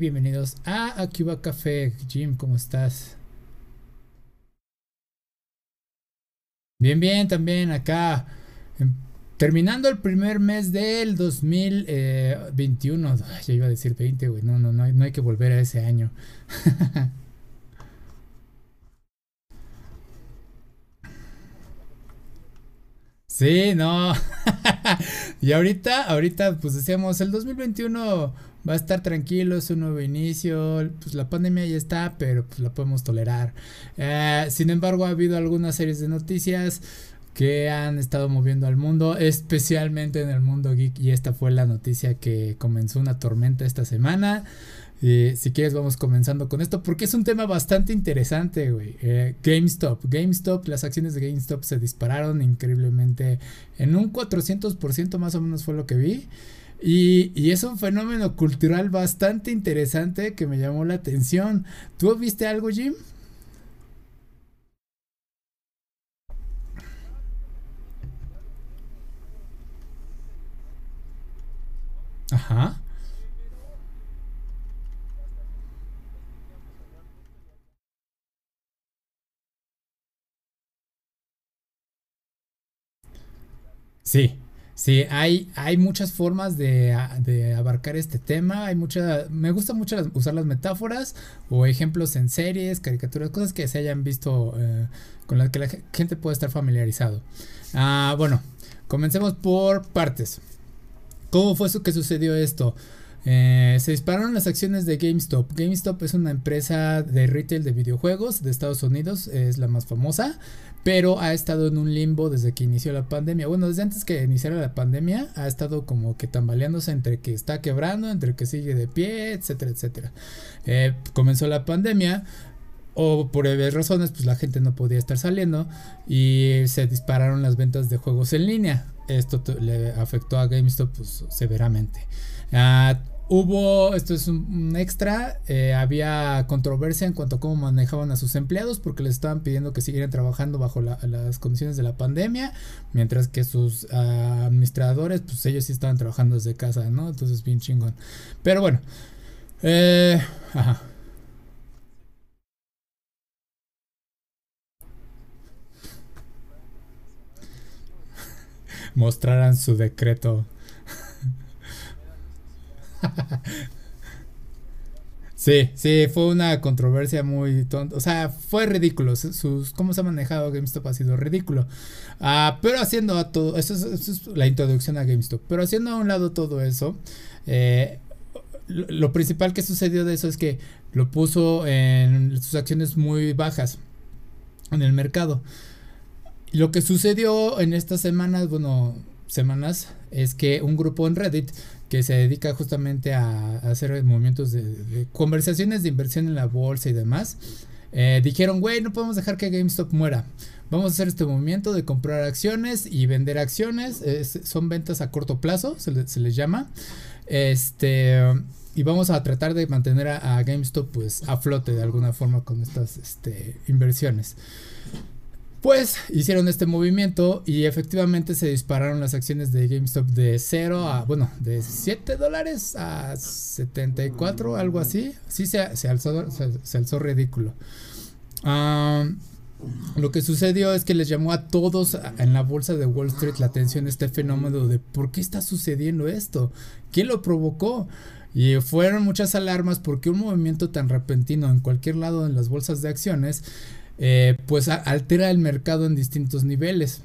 bienvenidos a Cuba Café. Jim, ¿cómo estás? Bien, bien, también acá. em, Terminando el primer mes del 2021. Ay, ya iba a decir 20, güey. No, no, no no hay que volver a ese año. Sí, no. Y ahorita, ahorita, pues decíamos, el 2021 va a estar tranquilo, es un nuevo inicio, pues la pandemia ya está, pero pues la podemos tolerar. Eh, sin embargo, ha habido algunas series de noticias que han estado moviendo al mundo, especialmente en el mundo geek, y esta fue la noticia que comenzó una tormenta esta semana. Si quieres vamos comenzando con esto porque es un tema bastante interesante, güey. Eh, GameStop. GameStop, las acciones de GameStop se dispararon increíblemente en un 400% más o menos fue lo que vi. Y, y es un fenómeno cultural bastante interesante que me llamó la atención. ¿Tú viste algo, Jim? Ajá. Sí, sí, hay, hay muchas formas de, de abarcar este tema. Hay mucha, me gusta mucho las- usar las metáforas o ejemplos en series, caricaturas, cosas que se hayan visto eh, con las que la ge- gente puede estar familiarizado. Ah, bueno, comencemos por partes. ¿Cómo fue eso que sucedió esto? Eh, se dispararon las acciones de GameStop. GameStop es una empresa de retail de videojuegos de Estados Unidos, es la más famosa, pero ha estado en un limbo desde que inició la pandemia. Bueno, desde antes que iniciara la pandemia, ha estado como que tambaleándose entre que está quebrando, entre que sigue de pie, etcétera, etcétera. Eh, comenzó la pandemia. O por varias razones, pues la gente no podía estar saliendo y se dispararon las ventas de juegos en línea. Esto le afectó a GameStop pues, severamente. Ah, hubo, esto es un, extra, eh, había controversia en cuanto a cómo manejaban a sus empleados porque les estaban pidiendo que siguieran trabajando bajo la- las condiciones de la pandemia, mientras que sus ah, administradores, pues ellos sí estaban trabajando desde casa, ¿no? Entonces bien chingón. Pero bueno, eh, ajá. mostraran su decreto. Sí, sí, fue una controversia muy tonta. O sea, fue ridículo. Sus, cómo se ha manejado GameStop ha sido ridículo. Ah, pero haciendo a todo. Eso es, la introducción a GameStop. Pero haciendo a un lado todo eso. eh, lo, lo principal que sucedió de eso es que lo puso en sus acciones muy bajas en el mercado. Lo que sucedió en estas semanas, bueno, semanas, es que un grupo en Reddit que se dedica justamente a, hacer movimientos de, conversaciones de inversión en la bolsa y demás, eh, dijeron, güey, no podemos dejar que GameStop muera. Vamos a hacer este movimiento de comprar acciones y vender acciones. es- son ventas a corto plazo, se les llama. Este, y vamos a tratar de mantener a, a GameStop pues a flote de alguna forma con estas este, inversiones. Pues hicieron este movimiento y efectivamente se dispararon las acciones de GameStop de 0 a, bueno, de 7 dólares a 74, algo así. Sí se, se alzó, se, se alzó ridículo. Ah, lo que sucedió es que les llamó a todos en la bolsa de Wall Street la atención este fenómeno de por qué está sucediendo esto, quién lo provocó. Y fueron muchas alarmas porque un movimiento tan repentino en cualquier lado en las bolsas de acciones eh, pues altera el mercado en distintos niveles.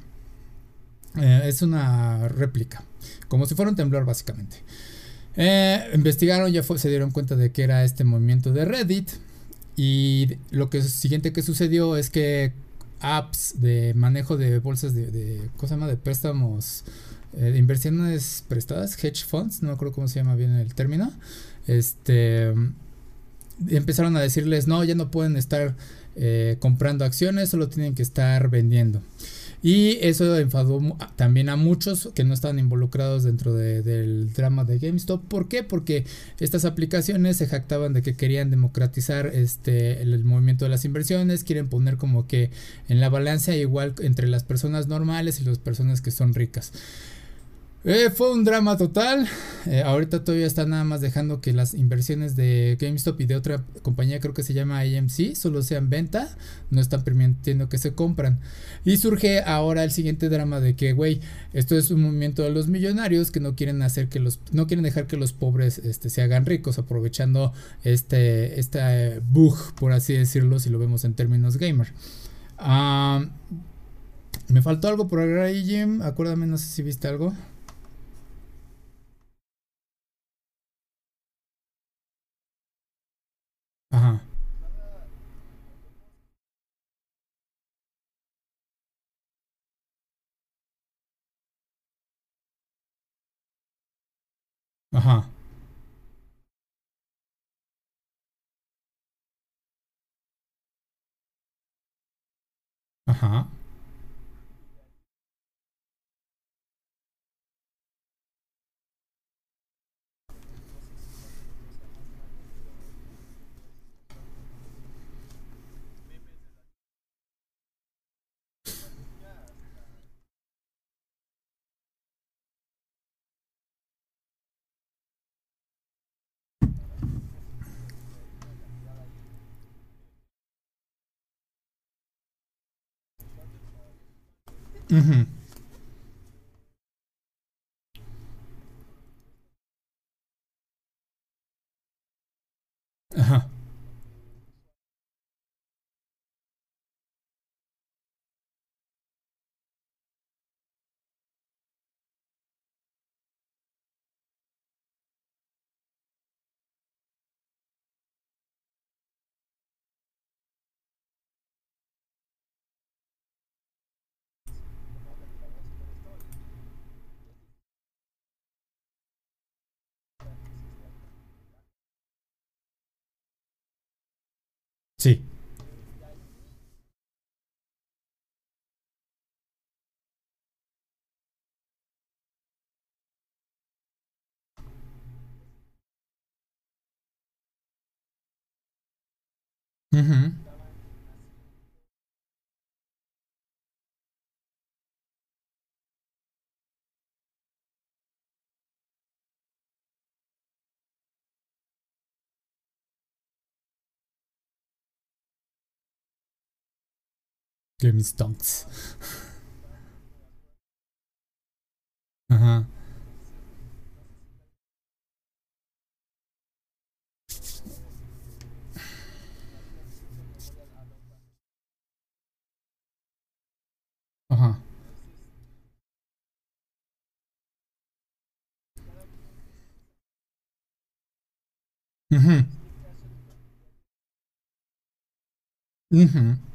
Eh, es una réplica, como si fuera un temblor básicamente. Eh, investigaron, ya se dieron cuenta de que era este movimiento de Reddit. Y lo que siguiente que sucedió es que apps de manejo de bolsas de, ¿cómo se llama? de préstamos de inversiones prestadas, hedge funds, no me acuerdo cómo se llama bien el término. Este empezaron a decirles no, ya no pueden estar eh, comprando acciones, solo tienen que estar vendiendo. Y eso enfadó también a muchos que no estaban involucrados dentro de- del drama de GameStop. ¿Por qué? Porque estas aplicaciones se jactaban de que querían democratizar este, el, el movimiento de las inversiones, quieren poner como que en la balanza igual entre las personas normales y las personas que son ricas. Eh, fue un drama total. Eh, ahorita todavía está nada más dejando que las inversiones de GameStop y de otra compañía, creo que se llama AMC, solo sean venta, no están permitiendo que se compran. Y surge ahora el siguiente drama de que, güey, esto es un movimiento de los millonarios que no quieren hacer que los, no quieren dejar que los pobres este, se hagan ricos, aprovechando este, este bug, por así decirlo, si lo vemos en términos gamer. Ah, me faltó algo por agregar ahí, Jim. Acuérdame, no sé si viste algo. Ajá. Ajá. Ajá. Mm-hmm. Mm-hmm. Give me. Mm-hmm. Mm-hmm.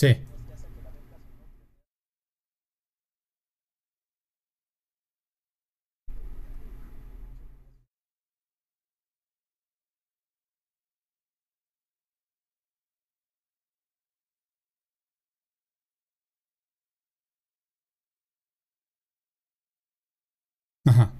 Sí. Ajá.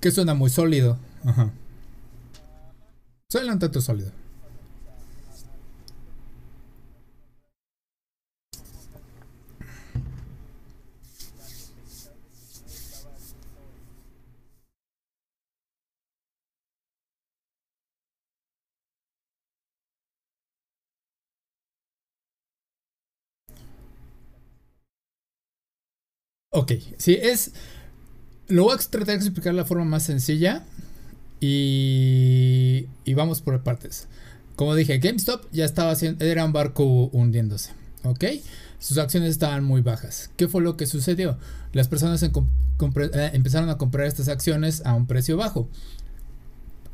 Que suena muy sólido. Ajá. Suena un tanto sólido. Ok, sí, es lo voy a tratar de explicar de la forma más sencilla y, y vamos por partes. Como dije, GameStop ya estaba haciendo, era un barco hundiéndose, ¿ok? Sus acciones estaban muy bajas. ¿Qué fue lo que sucedió? Las personas eh, empezaron a comprar estas acciones a un precio bajo.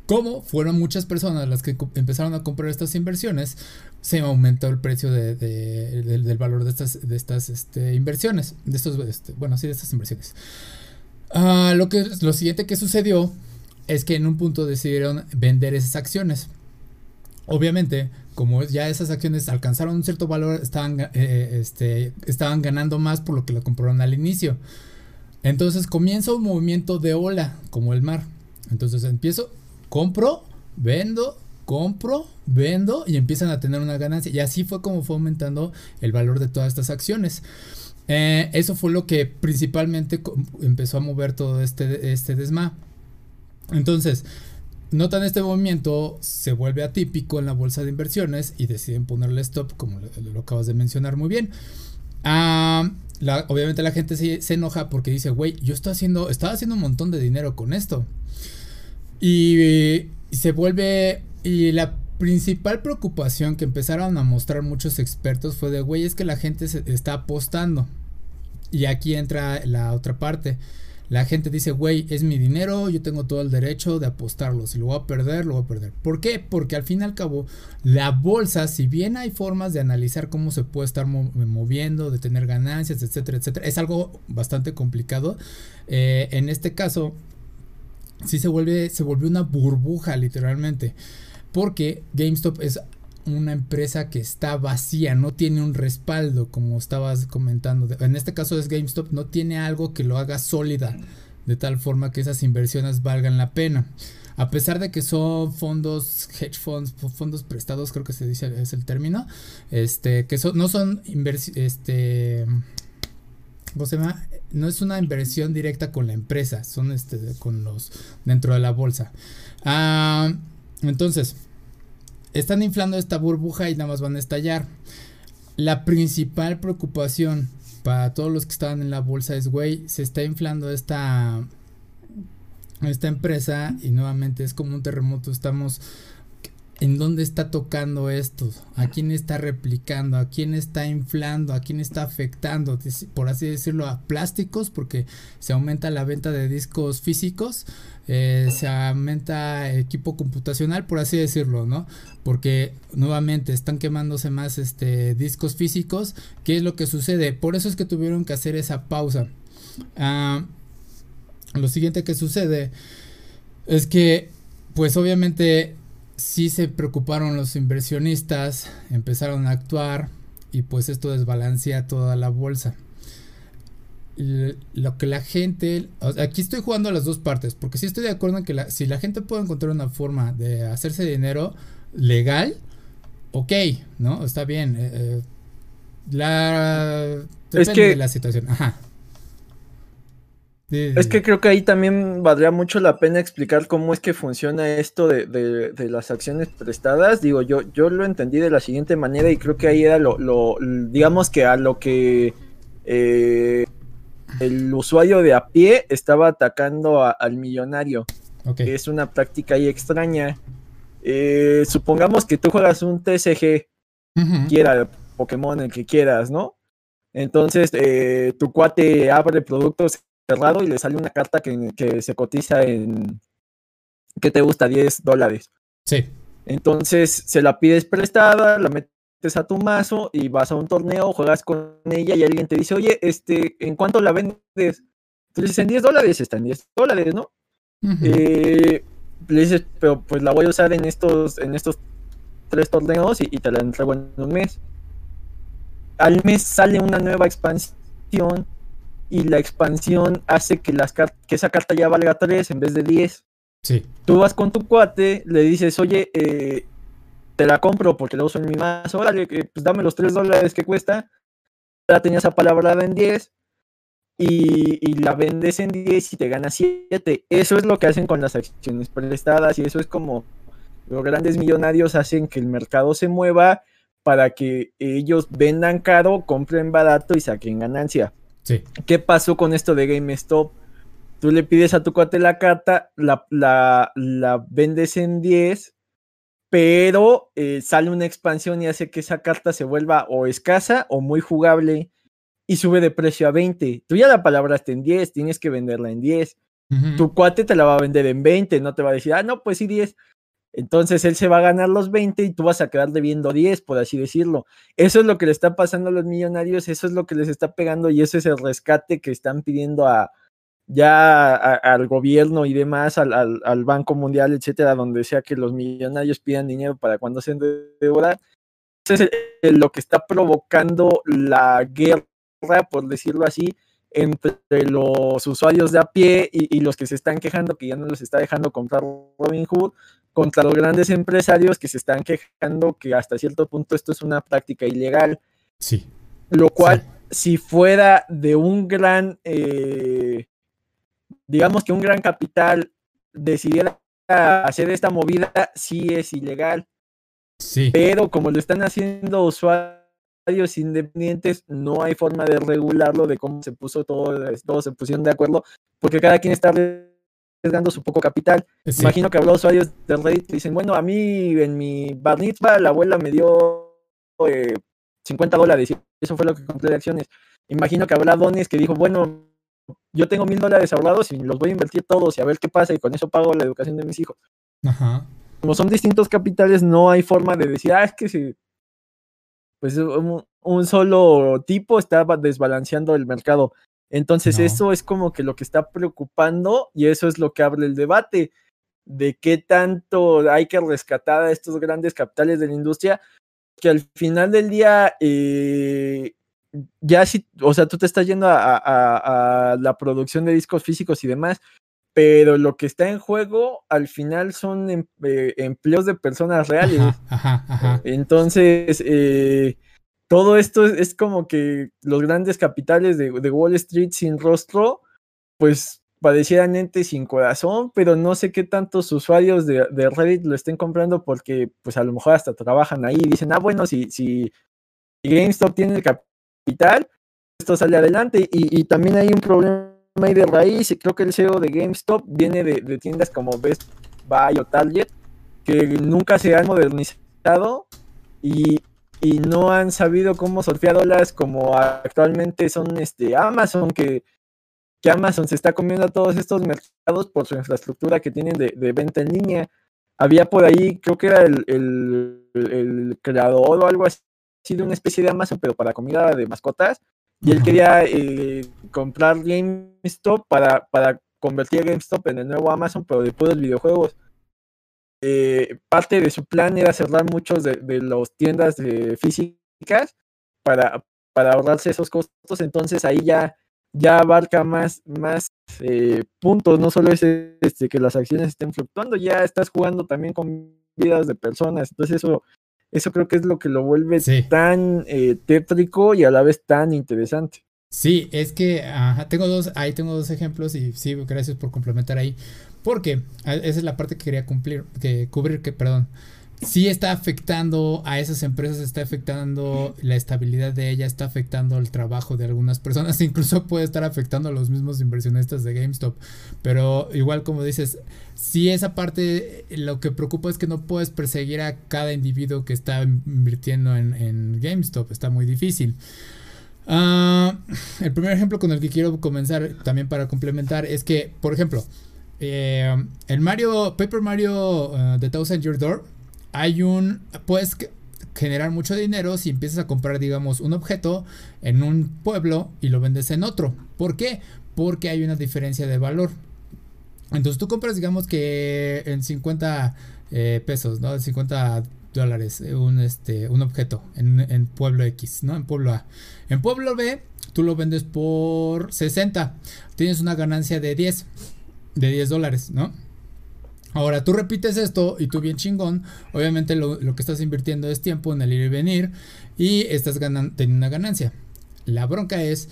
Como fueron muchas personas las que empezaron a comprar estas inversiones, se aumentó el precio del valor de estas, de estas este, inversiones. De estos, este, bueno, sí, de estas inversiones. Ah, lo, que, lo siguiente que sucedió es que en un punto decidieron vender esas acciones. Obviamente, como ya esas acciones alcanzaron un cierto valor, estaban, eh, este, estaban ganando más por lo que lo compraron al inicio. Entonces comienza un movimiento de ola, como el mar. Entonces empiezo, compro, vendo, compro, vendo y empiezan a tener una ganancia. Y así fue como fue aumentando el valor de todas estas acciones. Eh, eso fue lo que principalmente empezó a mover todo este, este desma. Entonces, notan este movimiento, se vuelve atípico en la bolsa de inversiones y deciden ponerle stop, como lo, acabas de mencionar muy bien. Ah, obviamente la gente se, se enoja porque dice, güey, yo estoy haciendo, estaba haciendo un montón de dinero con esto. Y, se vuelve. Y la principal preocupación que empezaron a mostrar muchos expertos fue de, güey, es que la gente se está apostando. Y aquí entra la otra parte. La gente dice, güey, es mi dinero, yo tengo todo el derecho de apostarlo. Si lo voy a perder, lo voy a perder. ¿Por qué? Porque al fin y al cabo, la bolsa, si bien hay formas de analizar cómo se puede estar moviendo, de tener ganancias, etcétera, etcétera, es algo bastante complicado. Eh, en este caso, sí se vuelve, se volvió una burbuja literalmente. Porque GameStop es una empresa que está vacía, no tiene un respaldo, como estabas comentando. En este caso es GameStop, no tiene algo que lo haga sólida, de tal forma que esas inversiones valgan la pena. A pesar de que son fondos, hedge funds, fondos prestados, creo que se dice, es el término, este, que no son inversiones, este, ¿cómo se llama? No es una inversión directa con la empresa, son este, con los dentro de la bolsa. Ah, entonces, están inflando esta burbuja y nada más van a estallar. La principal preocupación para todos los que estaban en la bolsa es, güey, se está inflando esta, esta empresa y nuevamente es como un terremoto, estamos en dónde está tocando esto, a quién está replicando, a quién está inflando, a quién está afectando, por así decirlo, a plásticos, porque se aumenta la venta de discos físicos, eh, se aumenta equipo computacional, por así decirlo, ¿no? Porque nuevamente están quemándose más este, discos físicos. ¿Qué es lo que sucede? Por eso es que tuvieron que hacer esa pausa. Ah, lo siguiente que sucede es que, pues obviamente sí se preocuparon los inversionistas, empezaron a actuar y pues esto desbalancea toda la bolsa. Lo que la gente, aquí estoy jugando a las dos partes, porque sí estoy de acuerdo en que si la gente puede encontrar una forma de hacerse dinero legal, ok, ¿no? Está bien. Eh, eh, la, depende de la situación. Ajá. Es que creo que ahí también valdría mucho la pena explicar cómo es que funciona esto de, las acciones prestadas. Digo, yo, yo lo entendí de la siguiente manera y creo que ahí era lo, lo digamos que a lo que eh, el usuario de a pie estaba atacando al millonario. Que es una práctica ahí extraña. Eh, supongamos que tú juegas un TCG, quiera Pokémon el que quieras, ¿no? Entonces, eh, tu cuate abre productos cerrado y le sale una carta que, se cotiza en, ¿qué te gusta? 10 dólares. Sí. Entonces se la pides prestada, la metes a tu mazo y vas a un torneo, juegas con ella y alguien te dice, oye, este, ¿en cuánto la vendes? Tú dices, en 10 dólares, está en 10 dólares, ¿no? Eh, le dices, pero pues la voy a usar en estos, en estos tres torneos y, y te la entrego en un mes. Al mes sale una nueva expansión y la expansión hace que, las que esa carta ya valga 3 en vez de 10. Sí. Tú vas con tu cuate, le dices, oye, eh, te la compro porque la uso en mi mazo, órale, pues dame los 3 dólares que cuesta. La tenías apalabrada en 10 y, y, la vendes en 10 y te ganas 7. Eso es lo que hacen con las acciones prestadas y eso es como los grandes millonarios hacen que el mercado se mueva para que ellos vendan caro, compren barato y saquen ganancia. Sí. ¿Qué pasó con esto de GameStop? Tú le pides a tu cuate la carta, la, la, la vendes en 10, pero eh, sale una expansión y hace que esa carta se vuelva o escasa o muy jugable y sube de precio a 20. Tú ya la palabraste en 10, tienes que venderla en 10. Tu cuate te la va a vender en 20, no te va a decir, ah, no, pues sí, 10. Entonces él se va a ganar los 20 y tú vas a quedar debiendo 10, por así decirlo. Eso es lo que le está pasando a los millonarios, eso es lo que les está pegando y eso es el rescate que están pidiendo a ya al gobierno y demás, al, Banco Mundial, etcétera, donde sea que los millonarios pidan dinero para cuando se endeudan. Eso es lo que está provocando la guerra, por decirlo así, entre los usuarios de a pie y, los que se están quejando que ya no les está dejando comprar Robinhood contra los grandes empresarios que se están quejando que hasta cierto punto esto es una práctica ilegal. Sí. Lo cual, si fuera de un gran, eh, digamos que un gran capital decidiera hacer esta movida, sí es ilegal. Sí. Pero como lo están haciendo usuarios independientes, no hay forma de regularlo, de cómo se puso todo, todos se pusieron de acuerdo, porque cada quien está dando su poco capital. Imagino que habrá usuarios de Reddit que dicen, bueno, a mí en mi bar la abuela me dio 50 eh, dólares y eso fue lo que compré de acciones. Imagino que habrá dones que dijo, bueno, yo tengo mil dólares ahorrados y los voy a invertir todos y a ver qué pasa y con eso pago la educación de mis hijos. Como son distintos capitales, no hay forma de decir, ah, es que si pues un, un solo tipo está desbalanceando el mercado. Entonces eso es como que lo que está preocupando y eso es lo que abre el debate de qué tanto hay que rescatar a estos grandes capitales de la industria, que al final del día, eh, ya si, o sea, tú te estás yendo a, la producción de discos físicos y demás, pero lo que está en juego al final son em, eh, empleos de personas reales. Entonces, eh, todo esto es, como que los grandes capitales de, Wall Street sin rostro, pues parecieran entes sin corazón, pero no sé qué tantos usuarios de, Reddit lo estén comprando porque pues a lo mejor hasta trabajan ahí y dicen, ah, bueno, si, si GameStop tiene capital, esto sale adelante. Y, también hay un problema ahí de raíz, y creo que el CEO de GameStop viene de, de tiendas como Best Buy o Target, que nunca se han modernizado y, y no han sabido cómo surfear como actualmente son este Amazon, que, que Amazon se está comiendo a todos estos mercados por su infraestructura que tienen de, venta en línea. Había por ahí, creo que era el, el, creador o algo así de una especie de Amazon, pero para comida de mascotas. Y él quería eh, comprar GameStop para, para convertir a GameStop en el nuevo Amazon, pero de puros videojuegos. Eh, parte de su plan era cerrar muchos de, de las tiendas físicas para, para ahorrarse esos costos, entonces ahí ya, ya abarca más, más eh, puntos, no solo es este, que las acciones estén fluctuando, ya estás jugando también con vidas de personas, entonces eso, eso creo que es lo que lo vuelve tan eh, tétrico y a la vez tan interesante. Sí, es que tengo dos, ahí tengo dos ejemplos y sí, gracias por complementar ahí. Porque esa es la parte que quería cumplir, que cubrir, que perdón. Sí está afectando a esas empresas, está afectando la estabilidad de ellas, está afectando el trabajo de algunas personas, incluso puede estar afectando a los mismos inversionistas de GameStop. Pero igual como dices, si esa parte lo que preocupa es que no puedes perseguir a cada individuo que está invirtiendo en, GameStop, está muy difícil. Ah, el primer ejemplo con el que quiero comenzar también para complementar es que, por ejemplo, eh, el Mario, Paper Mario uh, The Thousand Year Door, hay un. Puedes generar mucho dinero si empiezas a comprar, digamos, un objeto en un pueblo y lo vendes en otro. ¿Por qué? Porque hay una diferencia de valor. Entonces tú compras, digamos que en 50 eh, pesos, ¿no? 50 dólares eh, un, este, un objeto en, en, pueblo X, ¿no? En pueblo A. En pueblo B, tú lo vendes por 60. Tienes una ganancia de 10 de 10 dólares, ¿no? Ahora tú repites esto y tú bien chingón, obviamente lo, que estás invirtiendo es tiempo en el ir y venir y estás ganando, teniendo una ganancia. La bronca es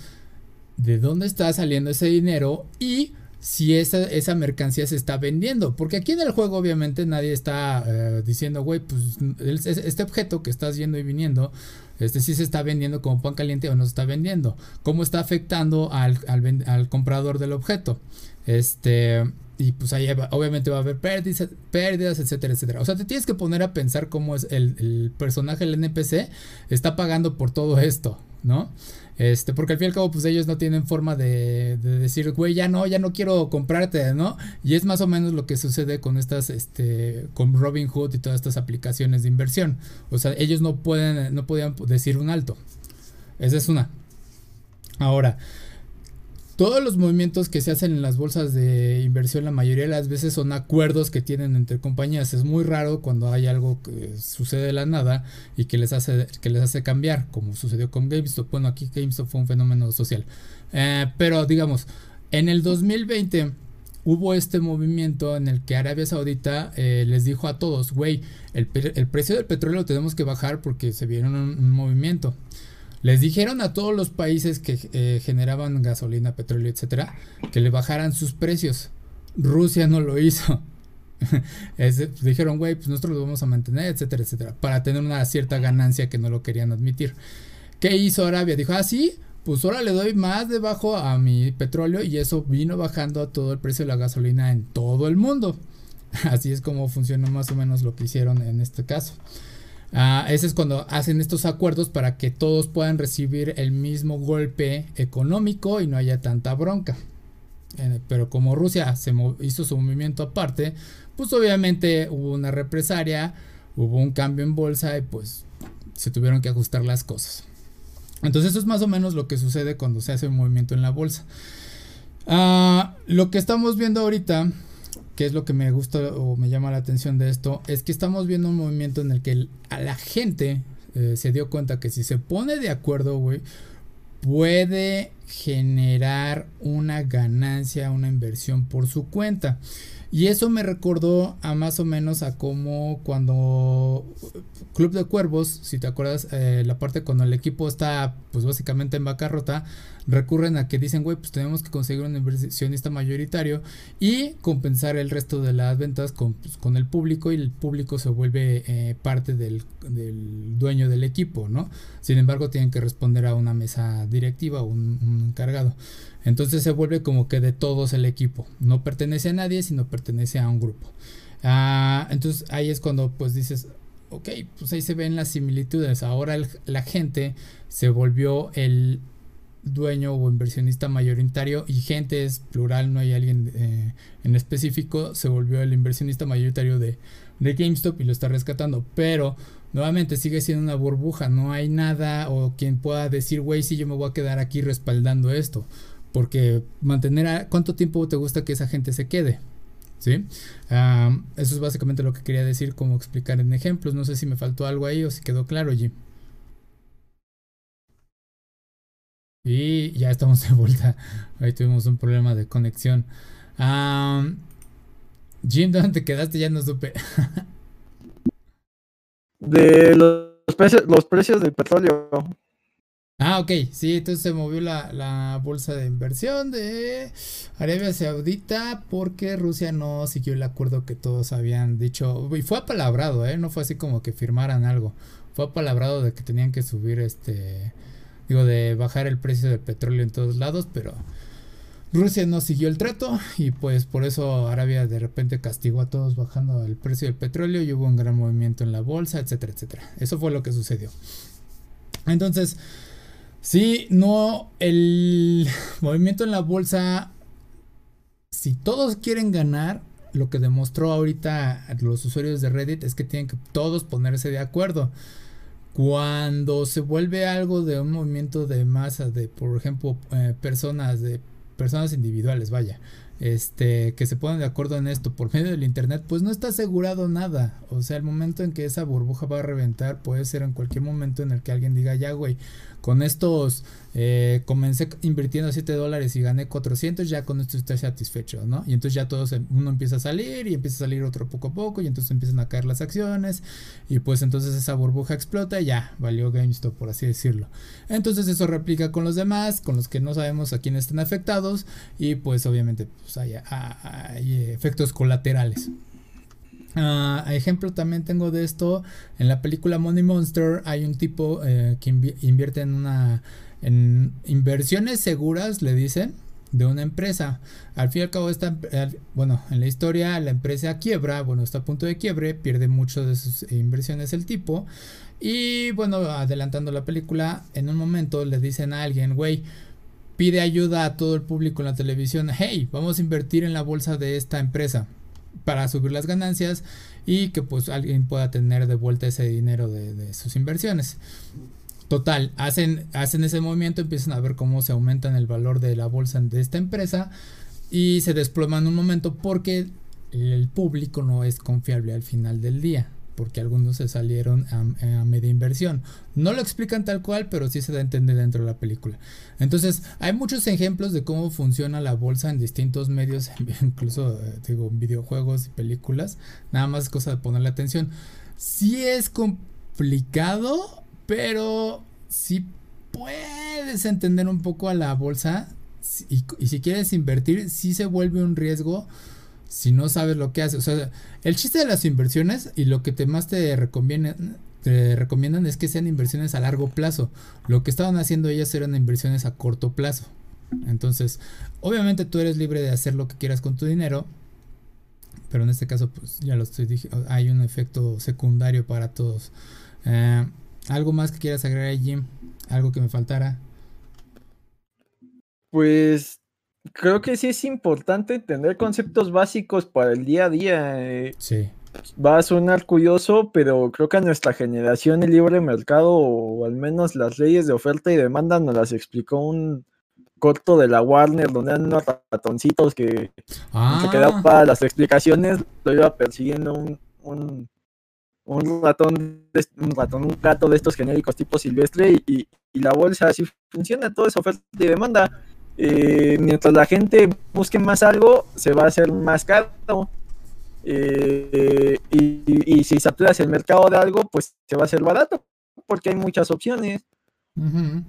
de dónde está saliendo ese dinero y si esa, esa mercancía se está vendiendo. Porque aquí en el juego obviamente nadie está eh, diciendo, güey, pues este objeto que estás yendo y viniendo, este sí se está vendiendo como pan caliente o no se está vendiendo. ¿Cómo está afectando al, al, comprador del objeto? Este... Y pues ahí obviamente va a haber pérdidas, pérdidas, etcétera, etcétera. O sea, te tienes que poner a pensar cómo es el, personaje, el NPC, está pagando por todo esto, ¿no? Este, porque al fin y al cabo, pues ellos no tienen forma de, decir, güey, ya no, ya no quiero comprarte, ¿no? Y es más o menos lo que sucede con estas, este, con Robinhood y todas estas aplicaciones de inversión. O sea, ellos no pueden, no podían decir un alto. Esa es una. Ahora, todos los movimientos que se hacen en las bolsas de inversión la mayoría de las veces son acuerdos que tienen entre compañías. Es muy raro cuando hay algo que sucede de la nada y que les hace, que les hace cambiar, como sucedió con GameStop. Bueno, aquí GameStop fue un fenómeno social. Eh, pero digamos, en el 2020 hubo este movimiento en el que Arabia Saudita eh, les dijo a todos, güey, el, precio del petróleo lo tenemos que bajar porque se vieron un movimiento. Les dijeron a todos los países que eh, generaban gasolina, petróleo, etcétera, que le bajaran sus precios. Rusia no lo hizo. dijeron, güey, pues nosotros lo vamos a mantener, etcétera, etcétera, para tener una cierta ganancia que no lo querían admitir. ¿Qué hizo Arabia? Dijo, ah, sí, pues ahora le doy más debajo a mi petróleo y eso vino bajando a todo el precio de la gasolina en todo el mundo. Así es como funcionó más o menos lo que hicieron en este caso. Ah, ese es cuando hacen estos acuerdos para que todos puedan recibir el mismo golpe económico y no haya tanta bronca. Eh, pero como Rusia se hizo su movimiento aparte, pues obviamente hubo una represaria, hubo un cambio en bolsa y pues se tuvieron que ajustar las cosas. Entonces eso es más o menos lo que sucede cuando se hace un movimiento en la bolsa. Ah, lo que estamos viendo ahorita que es lo que me gusta o me llama la atención de esto, es que estamos viendo un movimiento en el que a la gente eh, se dio cuenta que si se pone de acuerdo, güey, puede generar una ganancia, una inversión por su cuenta. Y eso me recordó a más o menos a como cuando Club de Cuervos, si te acuerdas, eh, la parte cuando el equipo está pues básicamente en bancarrota, recurren a que dicen, güey, pues tenemos que conseguir un inversionista mayoritario y compensar el resto de las ventas con, pues, con el público y el público se vuelve eh, parte del, del, dueño del equipo, ¿no? Sin embargo, tienen que responder a una mesa directiva un, un encargado. Entonces se vuelve como que de todos el equipo. No pertenece a nadie, sino pertenece a un grupo. Ah, entonces ahí es cuando pues dices, ok, pues ahí se ven las similitudes. Ahora la gente se volvió el dueño o inversionista mayoritario y gente es plural, no hay alguien eh, en específico, se volvió el inversionista mayoritario de, de GameStop y lo está rescatando. Pero nuevamente sigue siendo una burbuja, no hay nada o quien pueda decir, güey, si yo me voy a quedar aquí respaldando esto. Porque mantener a, ¿Cuánto tiempo te gusta que esa gente se quede? ¿Sí? eso es básicamente lo que quería decir, como explicar en ejemplos. No sé si me faltó algo ahí o si quedó claro, Jim. Y ya estamos de vuelta. Ahí tuvimos un problema de conexión. Jim, ¿dónde te quedaste? Ya no supe. de los precios, los precios del petróleo. Ah, ok, sí, entonces se movió la, bolsa de inversión de Arabia Saudita porque Rusia no siguió el acuerdo que todos habían dicho. Y fue apalabrado, ¿eh? No fue así como que firmaran algo. Fue apalabrado de que tenían que subir este. Digo, de bajar el precio del petróleo en todos lados, pero Rusia no siguió el trato y pues por eso Arabia de repente castigó a todos bajando el precio del petróleo y hubo un gran movimiento en la bolsa, etcétera, etcétera. Eso fue lo que sucedió. Entonces. Sí, no, el movimiento en la bolsa, si todos quieren ganar, lo que demostró ahorita los usuarios de Reddit es que tienen que todos ponerse de acuerdo. Cuando se vuelve algo de un movimiento de masa, de por ejemplo eh, personas, de personas individuales, vaya, este, que se ponen de acuerdo en esto por medio del internet, pues no está asegurado nada. O sea, el momento en que esa burbuja va a reventar puede ser en cualquier momento en el que alguien diga, ya, güey, con estos eh, comencé invirtiendo 7 dólares y gané 400, ya con esto estoy satisfecho, ¿no? Y entonces ya todos, uno empieza a salir y empieza a salir otro poco a poco y entonces empiezan a caer las acciones y pues entonces esa burbuja explota y ya, valió GameStop por así decirlo. Entonces eso replica con los demás, con los que no sabemos a quién están afectados y pues obviamente pues, hay, efectos colaterales. Uh, ejemplo también tengo de esto en la película Money Monster hay un tipo eh, que invierte en una en inversiones seguras le dicen de una empresa. Al fin y al cabo, esta, bueno, en la historia la empresa quiebra, bueno, está a punto de quiebre, pierde mucho de sus inversiones el tipo. Y bueno, adelantando la película, en un momento le dicen a alguien, güey, pide ayuda a todo el público en la televisión, hey, vamos a invertir en la bolsa de esta empresa para subir las ganancias y que pues alguien pueda tener de vuelta ese dinero de, sus inversiones. Total, hacen, hacen ese movimiento, empiezan a ver cómo se aumentan el valor de la bolsa de esta empresa y se desploman un momento porque el público no es confiable al final del día, porque algunos se salieron a, media inversión. No lo explican tal cual, pero sí se da a entender dentro de la película. Entonces, hay muchos ejemplos de cómo funciona la bolsa en distintos medios, incluso eh, digo, videojuegos y películas. Nada más es cosa de ponerle atención. Si es complicado pero si puedes entender un poco a la bolsa y, si quieres invertir, sí se vuelve un riesgo si no sabes lo que haces. O sea, el chiste de las inversiones y lo que te más te recomiendan, te recomiendan es que sean inversiones a largo plazo. Lo que estaban haciendo ellas eran inversiones a corto plazo. Entonces, obviamente tú eres libre de hacer lo que quieras con tu dinero, pero en este caso, pues ya lo estoy diciendo, hay un efecto secundario para todos. Eh, ¿Algo más que quieras agregar, Jim? ¿Algo que me faltara? Pues creo que sí es importante tener conceptos básicos para el día a día. Eh. Sí. Va a sonar curioso, pero creo que a nuestra generación el libre mercado, o al menos las leyes de oferta y demanda, nos las explicó un corto de la Warner, donde eran unos ratoncitos que ah. se quedaban para las explicaciones, lo iba persiguiendo un un ratón, un ratón, un gato de estos genéricos tipo silvestre y, la bolsa así funciona, todo es oferta y demanda. Eh, mientras la gente busque más algo, se va a hacer más caro. Eh, y, si saturas el mercado de algo, pues se va a hacer barato, porque hay muchas opciones.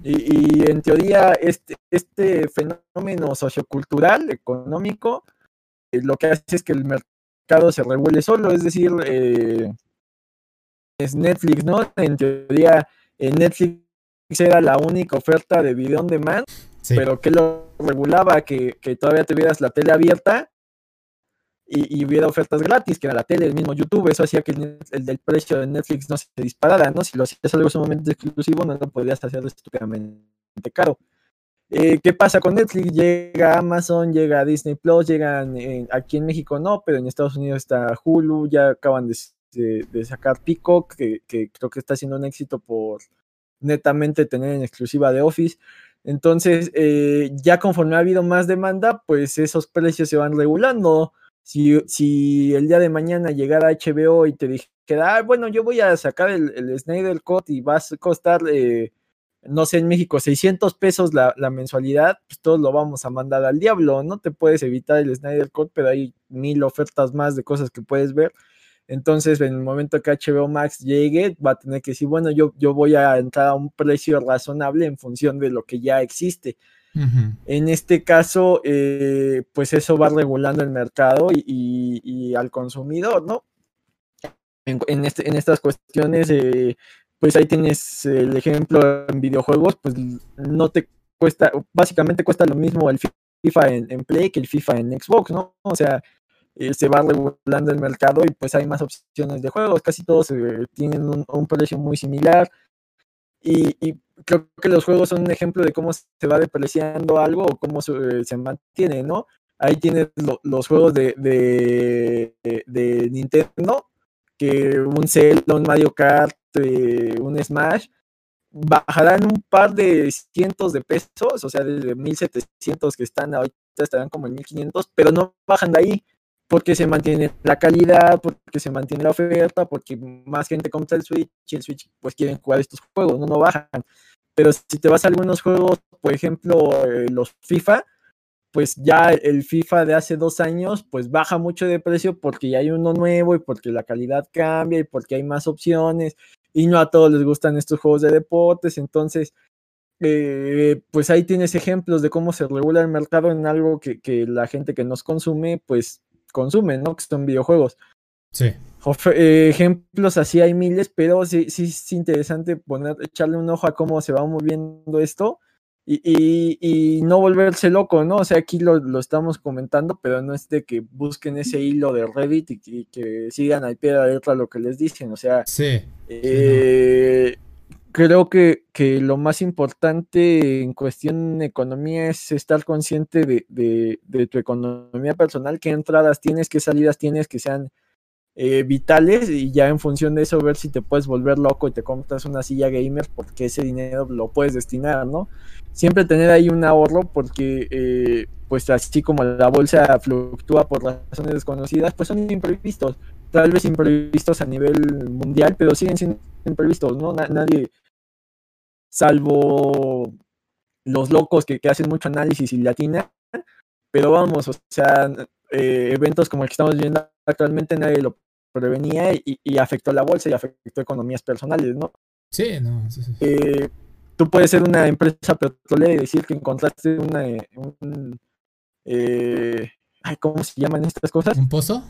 y, en teoría, este, este fenómeno sociocultural, económico, eh, lo que hace es que el mercado se revuelve solo, es decir, es Netflix, ¿no? En teoría, en Netflix era la única oferta de video on demand, pero que lo regulaba que, todavía tuvieras la tele abierta y, hubiera ofertas gratis, que era la tele, el mismo YouTube, eso hacía que el, del precio de Netflix no se disparara, ¿no? Si lo hacías algo sumamente exclusivo, no lo podías hacer estúpidamente caro. Eh, ¿Qué pasa con Netflix? Llega Amazon, llega Disney Plus, llegan aquí en México no, pero en Estados Unidos está Hulu, ya acaban de sacar Peacock, que, creo que está siendo un éxito por netamente tener en exclusiva de Office. Entonces, eh, ya conforme ha habido más demanda, pues esos precios se van regulando. Si, si el día de mañana llegara HBO y te dijera, ah, bueno, yo voy a sacar el, el Snyder Cut y va a costar, eh, no sé, en México 600 pesos la, la, mensualidad, pues todos lo vamos a mandar al diablo, ¿no? Te puedes evitar el Snyder Cut, pero hay mil ofertas más de cosas que puedes ver. Entonces, en el momento que HBO Max llegue, va a tener que decir, bueno, yo, yo voy a entrar a un precio razonable en función de lo que ya existe. En este caso, eh, pues eso va regulando el mercado y, al consumidor, ¿no? En, este, en estas cuestiones, eh, pues ahí tienes el ejemplo en videojuegos, pues no te cuesta, básicamente cuesta lo mismo el FIFA en, en Play que el FIFA en Xbox, ¿no? O sea, eh, se va regulando el mercado y pues hay más opciones de juegos, casi todos eh, tienen un, precio muy similar. Y, creo que los juegos son un ejemplo de cómo se va depreciando algo o cómo se, eh, mantiene, ¿no? Ahí tienes los juegos de, de, Nintendo, que un Zelda, un Mario Kart, un Smash, bajarán un par de cientos de pesos, o sea, desde 1700 que están ahorita estarán como en 1500, pero no bajan de ahí porque se mantiene la calidad, porque se mantiene la oferta, porque más gente compra el Switch y el Switch pues quieren jugar estos juegos, no, no bajan. Pero si te vas a algunos juegos, por ejemplo, eh, los FIFA, pues ya el FIFA de hace dos años, pues baja mucho de precio porque ya hay uno nuevo y porque la calidad cambia y porque hay más opciones y no a todos les gustan estos juegos de deportes, entonces eh, pues ahí tienes ejemplos de cómo se regula el mercado en algo que, la gente que nos consume, pues consume, ¿no? Que son videojuegos. Sí. Eh, ejemplos así hay miles, pero sí, sí es interesante poner, echarle un ojo a cómo se va moviendo esto y, no volverse loco, ¿no? O sea, aquí lo, estamos comentando, pero no es de que busquen ese hilo de Reddit y, que sigan al pie de la letra lo que les dicen, o sea, sí, eh, creo que, que, lo más importante en cuestión de economía es estar consciente de, de tu economía personal, qué entradas tienes, qué salidas tienes que sean eh, vitales y ya en función de eso ver si te puedes volver loco y te compras una silla gamer porque ese dinero lo puedes destinar, ¿no? Siempre tener ahí un ahorro porque eh, pues así como la bolsa fluctúa por razones desconocidas, pues son imprevistos, tal vez imprevistos a nivel mundial, pero siguen siendo imprevistos, ¿no? nadie, salvo los locos que, hacen mucho análisis y latina, pero vamos, o sea, eh, eventos como el que estamos viendo actualmente nadie lo prevenía y, y, afectó la bolsa y afectó economías personales, ¿no? Sí, no. Eh, tú puedes ser una empresa petrolera y decir que encontraste una, un, eh, ¿cómo se llaman estas cosas? ¿Un pozo?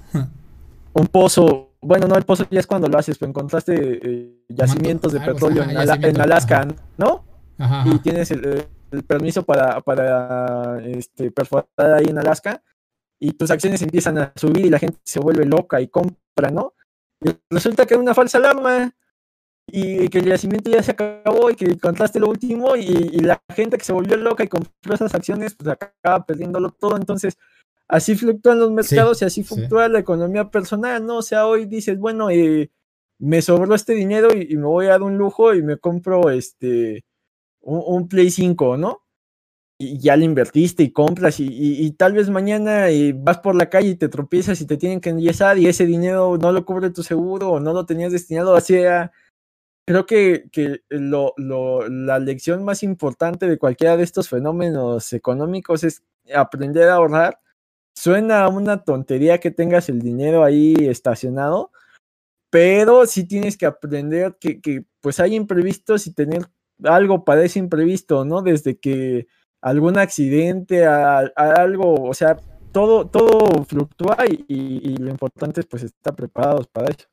un pozo, bueno, no, el pozo ya es cuando lo haces, pero encontraste yacimientos de petróleo en, Alaska, ¿no? Y tienes el, permiso para, para este, perforar ahí en Alaska y tus acciones empiezan a subir y la gente se vuelve loca y compra, ¿no? Y resulta que era una falsa alarma y que el yacimiento ya se acabó y que encontraste lo último y, la gente que se volvió loca y compró esas acciones pues acaba perdiéndolo todo. Entonces, así fluctúan los mercados y así fluctúa la economía personal, ¿no? O sea, hoy dices, bueno, eh, me sobró este dinero y, me voy a dar un lujo y me compro este un, un Play 5, ¿no? y ya le invertiste y compras y, tal vez mañana eh, vas por la calle y te tropiezas y te tienen que enyesar y ese dinero no lo cubre tu seguro o no lo tenías destinado hacia... Creo que, que lo, lo, la lección más importante de cualquiera de estos fenómenos económicos es aprender a ahorrar. Suena una tontería que tengas el dinero ahí estacionado, pero sí tienes que aprender que, que pues hay imprevistos y tener algo para ese imprevisto, ¿no? Desde que algún accidente, a, algo, o sea, todo, todo fluctúa y, lo importante es pues estar preparados para eso.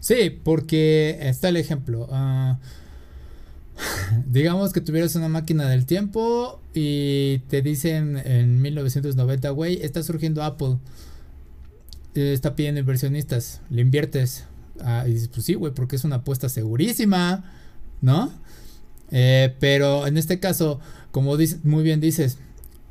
Sí, porque está el ejemplo. Ah, digamos que tuvieras una máquina del tiempo y te dicen en 1990, güey, está surgiendo Apple. Está pidiendo inversionistas, le inviertes. Ah, y dices, pues sí, güey, porque es una apuesta segurísima, ¿no? Eh, pero en este caso, como muy bien dices,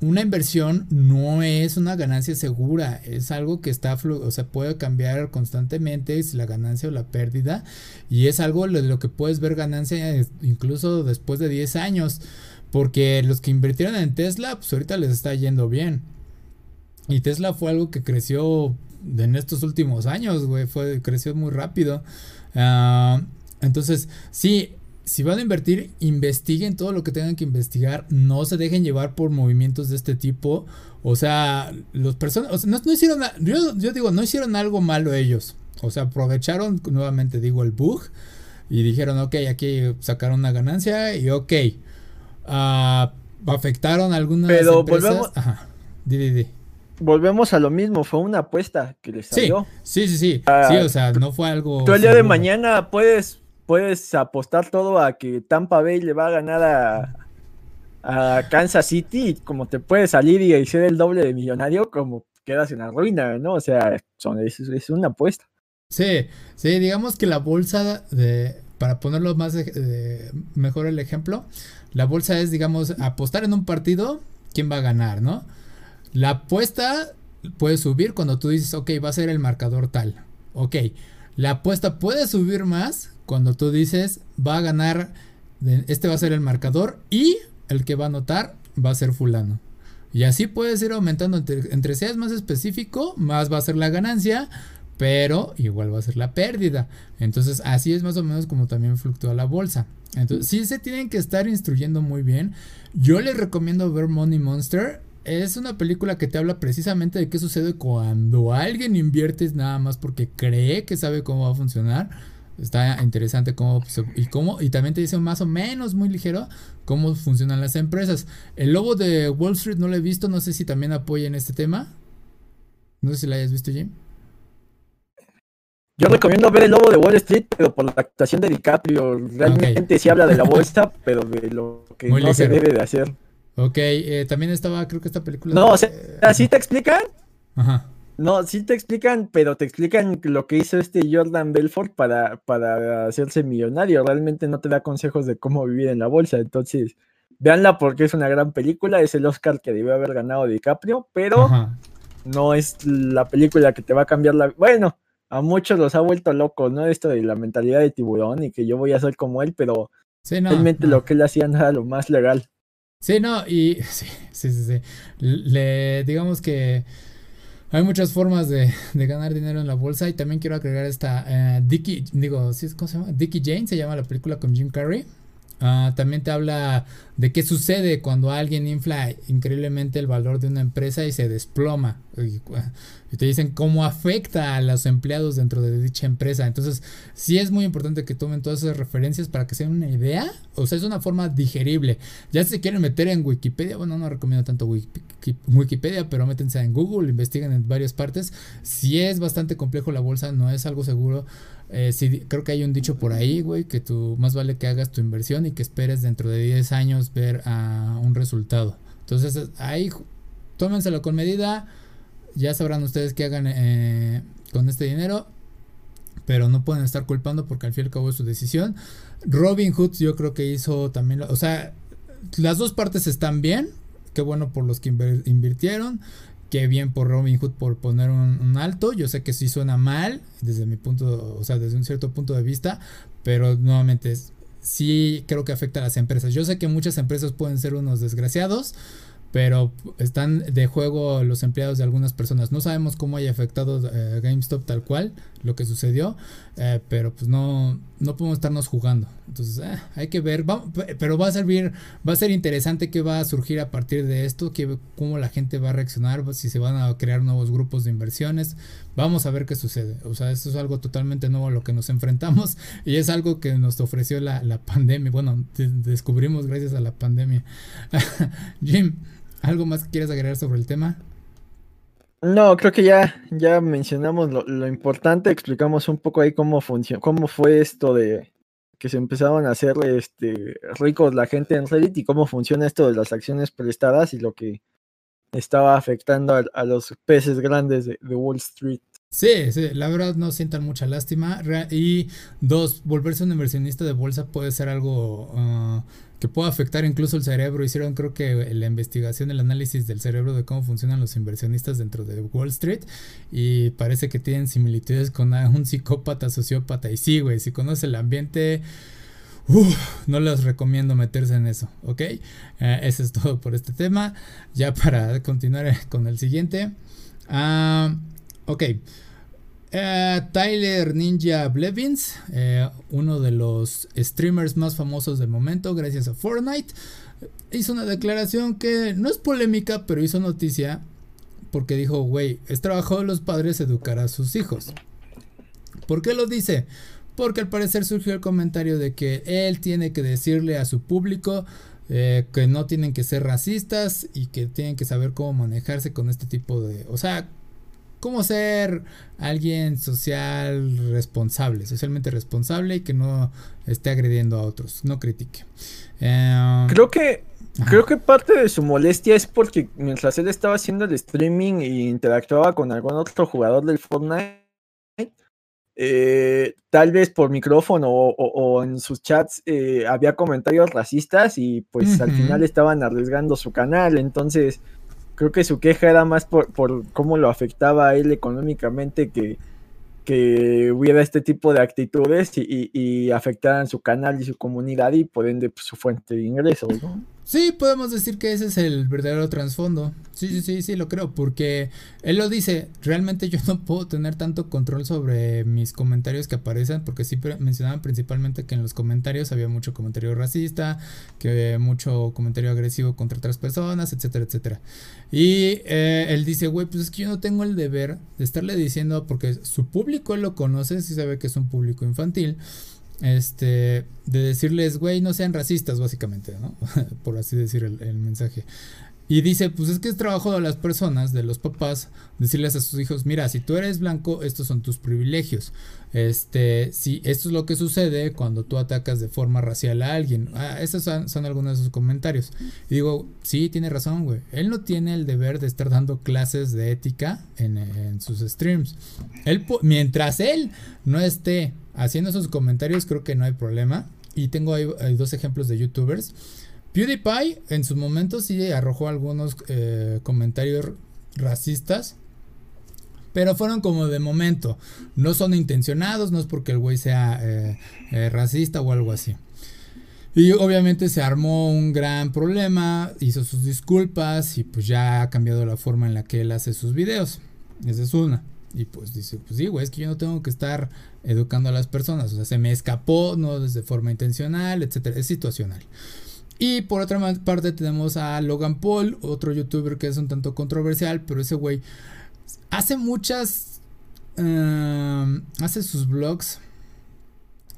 una inversión no es una ganancia segura, es algo que está, o sea, puede cambiar constantemente, es la ganancia o la pérdida, y es algo de lo que puedes ver ganancia incluso después de 10 años, porque los que invirtieron en Tesla, pues ahorita les está yendo bien. Y Tesla fue algo que creció en estos últimos años, güey, fue, creció muy rápido. Ah, entonces, sí, si van a invertir, investiguen todo lo que tengan que investigar. No se dejen llevar por movimientos de este tipo. O sea, los personas. no, hicieron. Yo, yo, digo, no hicieron algo malo ellos. O sea, aprovecharon, nuevamente digo, el bug. Y dijeron, ok, aquí sacaron una ganancia. Y ok. Uh, afectaron algunas. Pero empresas. volvemos. Ajá. Di, di, di. Volvemos a lo mismo, fue una apuesta que les salió. Sí, sí, sí. sí, ah, o sea, no fue algo. Tú el día de mañana puedes puedes apostar todo a que Tampa Bay le va a ganar a, Kansas City, como te puedes salir y ser el doble de millonario, como quedas en la ruina, ¿no? O sea, es, una apuesta. Sí, sí, digamos que la bolsa de, para ponerlo más mejor el ejemplo, la bolsa es, digamos, apostar en un partido, quién va a ganar, ¿no? La apuesta puede subir cuando tú dices, ok, va a ser el marcador tal. Ok, la apuesta puede subir más cuando tú dices va a ganar, este va a ser el marcador y el que va a anotar va a ser fulano. Y así puedes ir aumentando, entre, entre seas más específico, más va a ser la ganancia, pero igual va a ser la pérdida. Entonces así es más o menos como también fluctúa la bolsa. Entonces sí se tienen que estar instruyendo muy bien. Yo les recomiendo ver Money Monster. Es una película que te habla precisamente de qué sucede cuando alguien invierte nada más porque cree que sabe cómo va a funcionar Está interesante cómo y cómo y también te dice más o menos muy ligero cómo funcionan las empresas. El lobo de Wall Street no lo he visto, no sé si también apoya en este tema. No sé si lo hayas visto, Jim. Yo recomiendo ver el lobo de Wall Street, pero por la actuación de DiCaprio. Realmente sí habla de la bolsa, pero de lo que no se debe de hacer. Ok, eh, también estaba, creo que esta película. No, o sea, ¿así te explican? Ajá. No, sí te explican, pero te explican lo que hizo este Jordan Belfort para, para hacerse millonario. Realmente no te da consejos de cómo vivir en la bolsa. Entonces, véanla porque es una gran película. Es el Oscar que debió haber ganado DiCaprio, pero no es la película que te va a cambiar la. Bueno, a muchos los ha vuelto locos, ¿no? Esto de la mentalidad de tiburón y que yo voy a ser como él, pero realmente lo que él hacía no era lo más legal. Sí, no, y sí, sí, sí, sí. Le, digamos que hay muchas formas de, ganar dinero en la bolsa y también quiero agregar esta eh, Dickie, digo, ¿cómo se llama? Dickie Jane se llama la película con Jim Carrey. Ah, también te habla de qué sucede cuando alguien infla increíblemente el valor de una empresa y se desploma. Y, te dicen cómo afecta a los empleados dentro de dicha empresa. Entonces, sí es muy importante que tomen todas esas referencias para que se una idea. O sea, es una forma digerible. Ya si se quieren meter en Wikipedia, bueno, no recomiendo tanto Wikipedia, pero métense en Google, investiguen en varias partes. Si es bastante complejo la bolsa, no es algo seguro. Eh, creo que hay un dicho por ahí, güey, que tú más vale que hagas tu inversión y que esperes dentro de 10 años ver a un resultado. Entonces, ahí tómenselo con medida. Ya sabrán ustedes qué hagan eh, con este dinero. Pero no pueden estar culpando porque al fin y al cabo es su decisión. Robin Hood yo creo que hizo también... o sea, las dos partes están bien. Qué bueno por los que invirtieron. Qué bien por Robin Hood por poner un, alto. Yo sé que sí suena mal desde mi punto, o sea, desde un cierto punto de vista, pero nuevamente sí creo que afecta a las empresas. Yo sé que muchas empresas pueden ser unos desgraciados, pero están de juego los empleados de algunas personas. No sabemos cómo haya afectado eh, GameStop tal cual lo que sucedió, eh, pero pues no, no podemos estarnos jugando. Entonces eh, hay que ver, pero va a servir, va a ser interesante qué va a surgir a partir de esto, que, cómo la gente va a reaccionar, si se van a crear nuevos grupos de inversiones. Vamos a ver qué sucede. O sea, esto es algo totalmente nuevo a lo que nos enfrentamos y es algo que nos ofreció la, la pandemia. Bueno, descubrimos gracias a la pandemia. Jim. ¿Algo más que quieras agregar sobre el tema? No, creo que ya, ya mencionamos lo, importante, explicamos un poco ahí cómo funcionó, cómo fue esto de que se empezaron a hacer este, ricos la gente en Reddit y cómo funciona esto de las acciones prestadas y lo que estaba afectando a, los peces grandes de, Wall Street. Sí, sí, la verdad no sientan mucha lástima. Y dos, volverse un inversionista de bolsa puede ser algo ah, que puede afectar incluso el cerebro. Hicieron creo que la investigación, el análisis del cerebro de cómo funcionan los inversionistas dentro de Wall Street y parece que tienen similitudes con un psicópata, sociópata. Y sí, güey, si conoce el ambiente... no les recomiendo meterse en eso, ¿ok? Eh, eso es todo por este tema. Ya para continuar con el siguiente. Ah, ok. Eh, Tyler Ninja Blevins, eh, uno de los streamers más famosos del momento, gracias a Fortnite, hizo una declaración que no es polémica, pero hizo noticia porque dijo, güey, es trabajo de los padres educar a sus hijos. ¿Por qué lo dice? Porque al parecer surgió el comentario de que él tiene que decirle a su público eh, que no tienen que ser racistas y que tienen que saber cómo manejarse con este tipo de... O sea, cómo ser alguien social responsable, socialmente responsable y que no esté agrediendo a otros, no critique. Em, creo que creo que parte de su molestia es porque mientras él estaba haciendo el streaming e interactuaba con algún otro jugador del Fortnite, eh, tal vez por micrófono o, en sus chats eh, había comentarios racistas y pues al final estaban arriesgando su canal, entonces creo que su queja era más por, cómo lo afectaba a él económicamente que, que hubiera este tipo de actitudes y, y, afectaran su canal y su comunidad y por ende pues, su fuente de ingresos, ¿no? Sí, podemos decir que ese es el verdadero trasfondo. Sí, sí, sí, sí, lo creo, porque él lo dice, realmente yo no puedo tener tanto control sobre mis comentarios que aparecen, porque sí mencionaban principalmente que en los comentarios había mucho comentario racista, que mucho comentario agresivo contra otras personas, etcétera, etcétera. Y eh, él dice, güey, pues es que yo no tengo el deber de estarle diciendo, porque su público él lo conoce, sí sabe que es un público infantil este, de decirles, güey, no sean racistas, básicamente, ¿no? Por así decir el, mensaje. Y dice, pues es que es trabajo de las personas, de los papás, decirles a sus hijos, mira, si tú eres blanco, estos son tus privilegios. Este, si esto es lo que sucede cuando tú atacas de forma racial a alguien. Ah, son, algunos de sus comentarios. Y digo, sí, tiene razón, güey. Él no tiene el deber de estar dando clases de ética en, en sus streams. Él, mientras él no esté haciendo esos comentarios creo que no hay problema. Y tengo ahí, dos ejemplos de youtubers. PewDiePie en su momento sí arrojó algunos eh, comentarios racistas. Pero fueron como de momento. No son intencionados, no es porque el güey sea eh, eh, racista o algo así. Y obviamente se armó un gran problema, hizo sus disculpas y pues ya ha cambiado la forma en la que él hace sus videos. Esa es una. Y pues dice, pues sí, güey, es que yo no tengo que estar educando a las personas. O sea, se me escapó, no desde forma intencional, etcétera. Es situacional. Y por otra parte tenemos a Logan Paul, otro youtuber que es un tanto controversial, pero ese güey hace muchas... Em, hace sus vlogs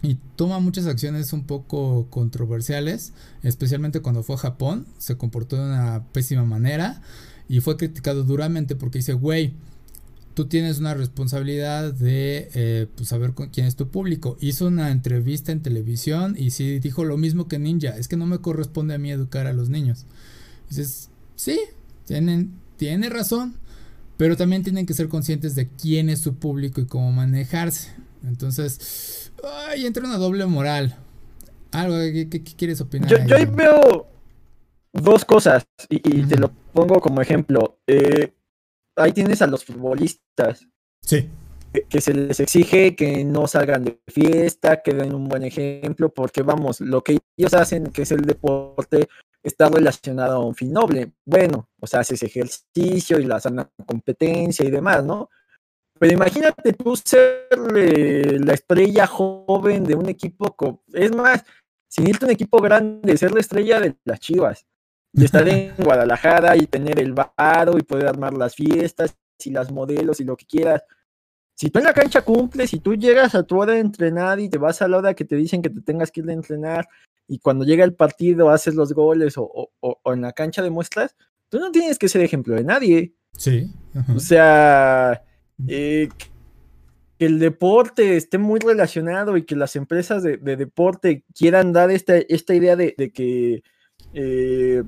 y toma muchas acciones un poco controversiales, especialmente cuando fue a Japón, se comportó de una pésima manera y fue criticado duramente porque dice, güey, tú tienes una responsabilidad de eh, pues, saber con quién es tu público. Hizo una entrevista en televisión y sí dijo lo mismo que Ninja, es que no me corresponde a mí educar a los niños. Dices, sí, tienen, tiene razón, pero también tienen que ser conscientes de quién es su público y cómo manejarse. Entonces, ay, entra una doble moral. Algo, ¿qué, quieres opinar? Yo, yo ahí veo dos cosas y, te lo pongo como ejemplo. Eh, ahí tienes a los futbolistas. Sí. Que, se les exige que no salgan de fiesta, que den un buen ejemplo, porque vamos, lo que ellos hacen, que es el deporte, está relacionado a un fin noble. Bueno, o sea, haces ejercicio y la sana competencia y demás, ¿no? Pero imagínate tú ser la estrella joven de un equipo, es más, sin irte a un equipo grande, ser la estrella de las chivas y estar en Guadalajara y tener el varo y poder armar las fiestas y las modelos y lo que quieras. Si tú en la cancha cumples, si tú llegas a tu hora de entrenar y te vas a la hora que te dicen que te tengas que ir a entrenar y cuando llega el partido haces los goles o, en la cancha demuestras, tú no tienes que ser ejemplo de nadie. Sí. O sea, eh, que el deporte esté muy relacionado y que las empresas de, deporte quieran dar esta, esta idea de, que eh,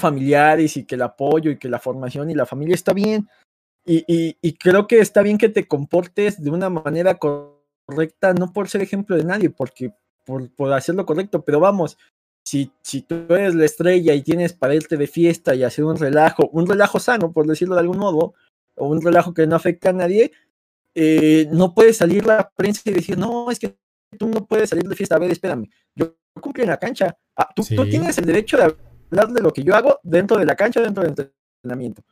familiares y que el apoyo y que la formación y la familia está bien. Y, creo que está bien que te comportes de una manera correcta, no por ser ejemplo de nadie, porque por, por hacerlo correcto, pero vamos, si, si tú eres la estrella y tienes para irte de fiesta y hacer un relajo, un relajo sano, por decirlo de algún modo, o un relajo que no afecta a nadie, eh, no puedes salir la prensa y decir, no, es que tú no puedes salir de fiesta, a ver, espérame, yo cumplo en la cancha, ah, tú, tú, tienes el derecho de hablar de lo que yo hago dentro de la cancha, dentro del entrenamiento.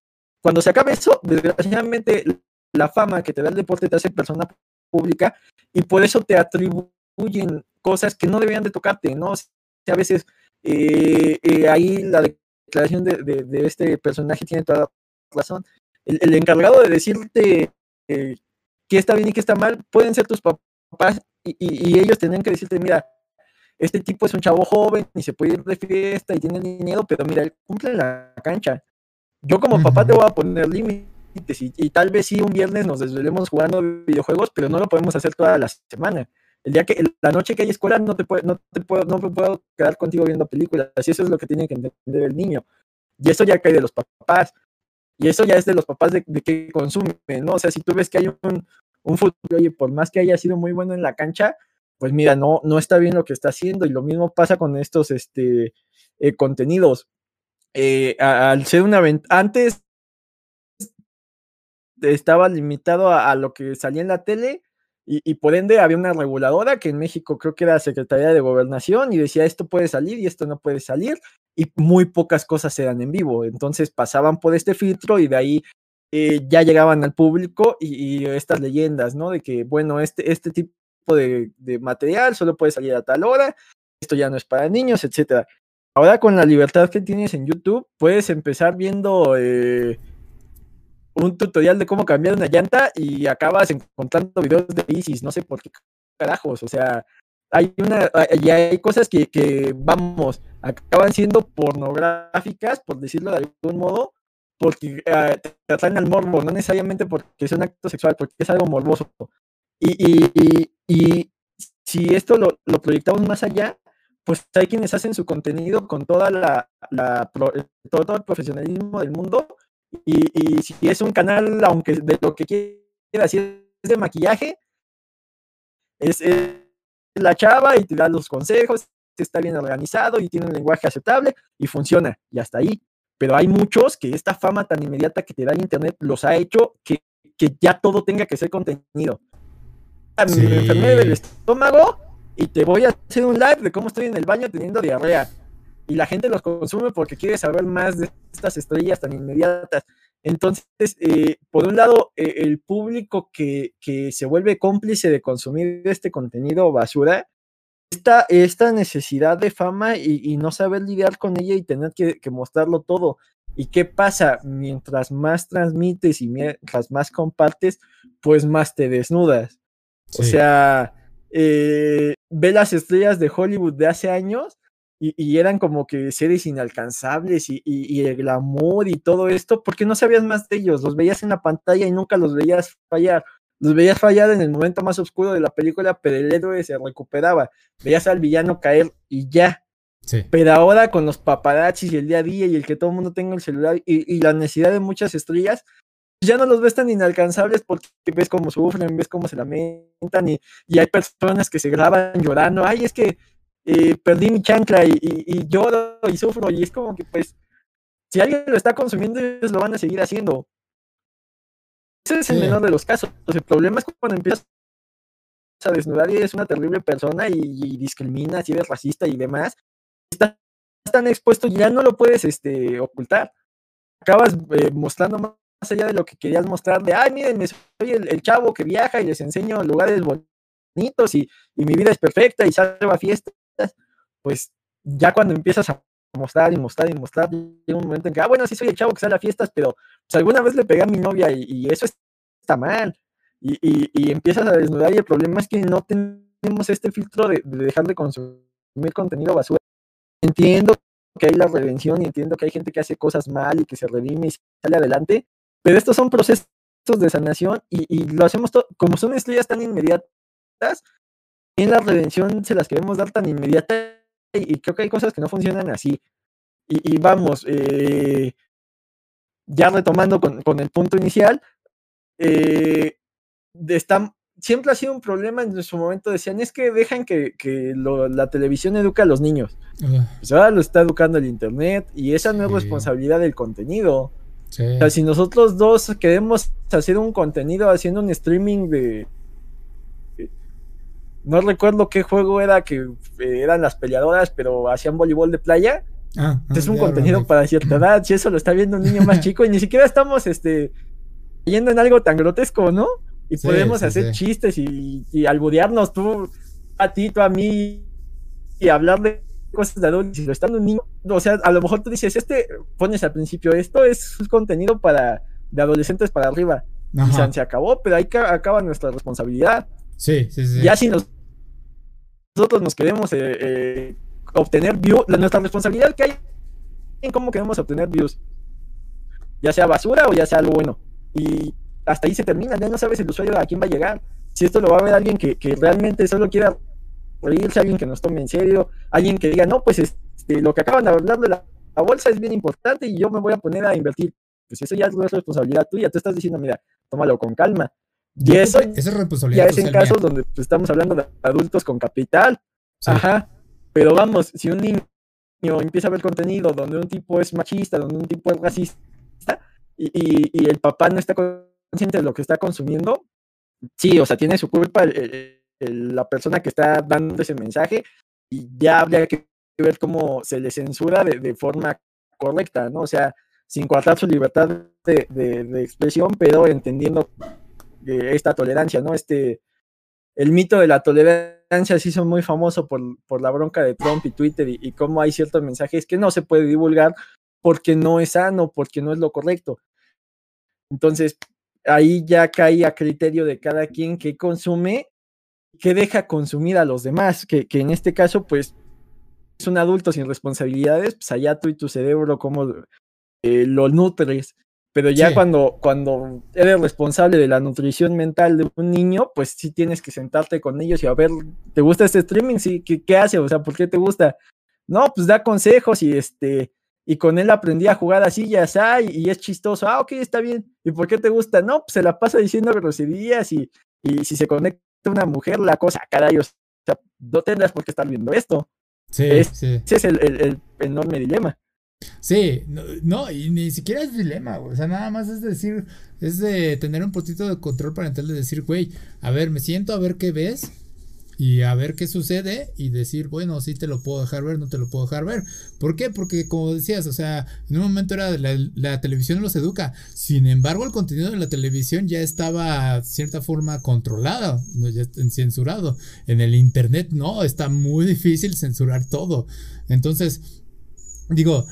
Cuando se acabe eso, desgraciadamente la fama que te da el deporte te hace persona pública y por eso te atribuyen cosas que no deberían de tocarte, ¿no? O a veces eh, eh, ahí la declaración de, este personaje tiene toda la razón. El, encargado de decirte eh, qué está bien y qué está mal pueden ser tus papás y, ellos tendrían que decirte, mira, este tipo es un chavo joven y se puede ir de fiesta y tiene dinero, pero mira, él cumple la cancha. Yo como papá te voy a poner límites y, tal vez sí un viernes nos desvelemos jugando videojuegos, pero no lo podemos hacer toda la semana. El día que, la noche que hay escuela no te, puedo, no te puedo, no puedo quedar contigo viendo películas. Y eso es lo que tiene que entender el niño. Y eso ya cae de los papás. Y eso ya es de los papás de, de que consumen, ¿no? O sea, si tú ves que hay un, un fútbol, oye, por más que haya sido muy bueno en la cancha, pues mira, no, no está bien lo que está haciendo y lo mismo pasa con estos este, eh, contenidos. Eh, al ser una antes estaba limitado a, lo que salía en la tele y, por ende había una reguladora que en México creo que era Secretaría de Gobernación y decía esto puede salir y esto no puede salir y muy pocas cosas eran en vivo. Entonces pasaban por este filtro y de ahí eh, ya llegaban al público y, estas leyendas, ¿no? De que, bueno, este, este tipo de, material solo puede salir a tal hora, esto ya no es para niños, etcétera. Ahora con la libertad que tienes en YouTube, puedes empezar viendo eh, un tutorial de cómo cambiar una llanta y acabas encontrando videos de bicis, no sé por qué carajos, o sea, hay una, y hay cosas que, que, vamos, acaban siendo pornográficas, por decirlo de algún modo, porque uh, te atraen al morbo, no necesariamente porque es un acto sexual, porque es algo morboso. Y, y, si esto lo, proyectamos más allá, pues hay quienes hacen su contenido con toda la, todo, el profesionalismo del mundo. Y, y, si es un canal, aunque de lo que quiera, si es de maquillaje, es, es la chava y te da los consejos, está bien organizado y tiene un lenguaje aceptable y funciona. Y hasta ahí pero hay muchos que esta fama tan inmediata que te da el Internet los ha hecho que, que ya todo tenga que ser contenido. Sí. Me enfermé del estómago y te voy a hacer un live de cómo estoy en el baño teniendo diarrea. Y la gente los consume porque quiere saber más de estas estrellas tan inmediatas. Entonces, eh, por un lado, eh, el público que, que se vuelve cómplice de consumir este contenido basura, esta, esta necesidad de fama y, y, no saber lidiar con ella y tener que, que, mostrarlo todo. ¿Y qué pasa? Mientras más transmites y mientras más compartes, pues más te desnudas. Sí. O sea, eh, ve las estrellas de Hollywood de hace años y, y eran como que seres inalcanzables y, y, el glamour y todo esto, porque no sabías más de ellos, los veías en la pantalla y nunca los veías fallar los veías fallar en el momento más oscuro de la película, pero el héroe se recuperaba. Veías al villano caer y ya. Sí. Pero ahora con los paparazzis y el día a día y el que todo el mundo tenga el celular y, y, la necesidad de muchas estrellas, ya no los ves tan inalcanzables porque ves cómo sufren, ves cómo se lamentan y, y hay personas que se graban llorando. Ay, es que eh, perdí mi chancla y, y, lloro y sufro. Y es como que, pues, si alguien lo está consumiendo, ellos lo van a seguir haciendo. Ese es el menor de los casos. El problema es cuando empiezas a desnudar y eres una terrible persona y, y discriminas y eres racista y demás. Estás tan expuesto, ya no lo puedes este, ocultar. Acabas eh, mostrando más allá de lo que querías mostrar, de, ay, miren, soy el, el, chavo que viaja y les enseño lugares bonitos y, y mi vida es perfecta y salgo a fiestas. Pues ya cuando empiezas a mostrar y mostrar y mostrar, llega un momento en que, ah, bueno, sí soy el chavo que sale a fiestas, pero pues, alguna vez le pegué a mi novia y, y eso está mal. Y, y, y, empiezas a desnudar y el problema es que no tenemos este filtro de, de, dejar de consumir contenido basura. Entiendo que hay la redención y entiendo que hay gente que hace cosas mal y que se redime y sale adelante, pero estos son procesos de sanación y, y lo hacemos todo, como son estrellas tan inmediatas, en la redención se las queremos dar tan inmediata y, y creo que hay cosas que no funcionan así. Y, y vamos, eh, ya retomando con, con, el punto inicial, eh, está, siempre ha sido un problema en su momento. Decían, es que dejan que, que lo, la televisión educa a los niños. Uh. Pues ahora lo está educando el Internet y esa sí. no es responsabilidad del contenido. Sí. O sea, si nosotros dos queremos hacer un contenido haciendo un streaming de, no recuerdo qué juego era que eh, eran las peleadoras, pero hacían voleibol de playa. Ah, ah, es un contenido para cierta edad. Si eso lo está viendo un niño más chico y ni siquiera estamos este yendo en algo tan grotesco, ¿no? Y sí, podemos sí, hacer chistes y, y alburearnos tú a ti, tú a mí y hablar de cosas de adultos. Si lo está un niño, o sea, a lo mejor tú dices, este, pones al principio, esto es contenido para de adolescentes para arriba. Y se, se acabó, pero ahí acaba nuestra responsabilidad. Sí, sí, sí. Ya si nos, nosotros nos queremos eh, eh, obtener views, nuestra responsabilidad que hay en cómo queremos obtener views. Ya sea basura o ya sea algo bueno. Y hasta ahí se termina, ya no sabes el usuario a quién va a llegar. Si esto lo va a ver alguien que, que realmente solo quiera reírse, alguien que nos tome en serio, alguien que diga, no, pues este, lo que acaban de hablar de la, la bolsa es bien importante y yo me voy a poner a invertir. Pues eso ya es responsabilidad tuya. Tú estás diciendo, mira, tómalo con calma. Y eso Esa es responsabilidad ya es en casos donde pues, estamos hablando de adultos con capital. Sí. Ajá. Pero vamos, si un niño empieza a ver contenido donde un tipo es machista, donde un tipo es racista, y, y, y el papá no está consciente de lo que está consumiendo, sí, o sea, tiene su culpa el, la persona que está dando ese mensaje, y ya habría que ver cómo se le censura de, forma correcta, ¿no? O sea, sin coartar su libertad de, expresión, pero entendiendo esta tolerancia, ¿no? Este, el mito de la tolerancia se hizo muy famoso por, por la bronca de Trump y Twitter y, y cómo hay ciertos mensajes que no se puede divulgar porque no es sano, porque no es lo correcto. Entonces, ahí ya cae a criterio de cada quien que consume, que deja consumir a los demás, que, que en este caso, pues, es un adulto sin responsabilidades, pues allá tú y tu cerebro, como eh, lo nutres. Pero ya cuando, cuando eres responsable de la nutrición mental de un niño, pues sí tienes que sentarte con ellos y a ver, ¿te gusta este streaming? Sí, ¿qué, qué hace? O sea, ¿por qué te gusta? No, pues da consejos y este, y con él aprendí a jugar así, ya está, y, es chistoso. Ah, ok, está bien. ¿Y por qué te gusta? No, pues se la pasa diciendo groserías y, y si se conecta una mujer, la cosa, caray, o sea, no tendrás por qué estar viendo esto. Sí, sí. Ese es el, enorme dilema. Sí, no, y ni siquiera es dilema, o sea, nada más es decir, es de tener un poquito de control parental de decir, güey, a ver, me siento a ver qué ves, y a ver qué sucede y decir, bueno, sí te lo puedo dejar ver, no te lo puedo dejar ver. ¿Por qué? Porque como decías, o sea, en un momento era la, la televisión los educa. Sin embargo, el contenido de la televisión ya estaba cierta forma controlado, ya censurado. En el internet no, está muy difícil censurar todo. Entonces, digo,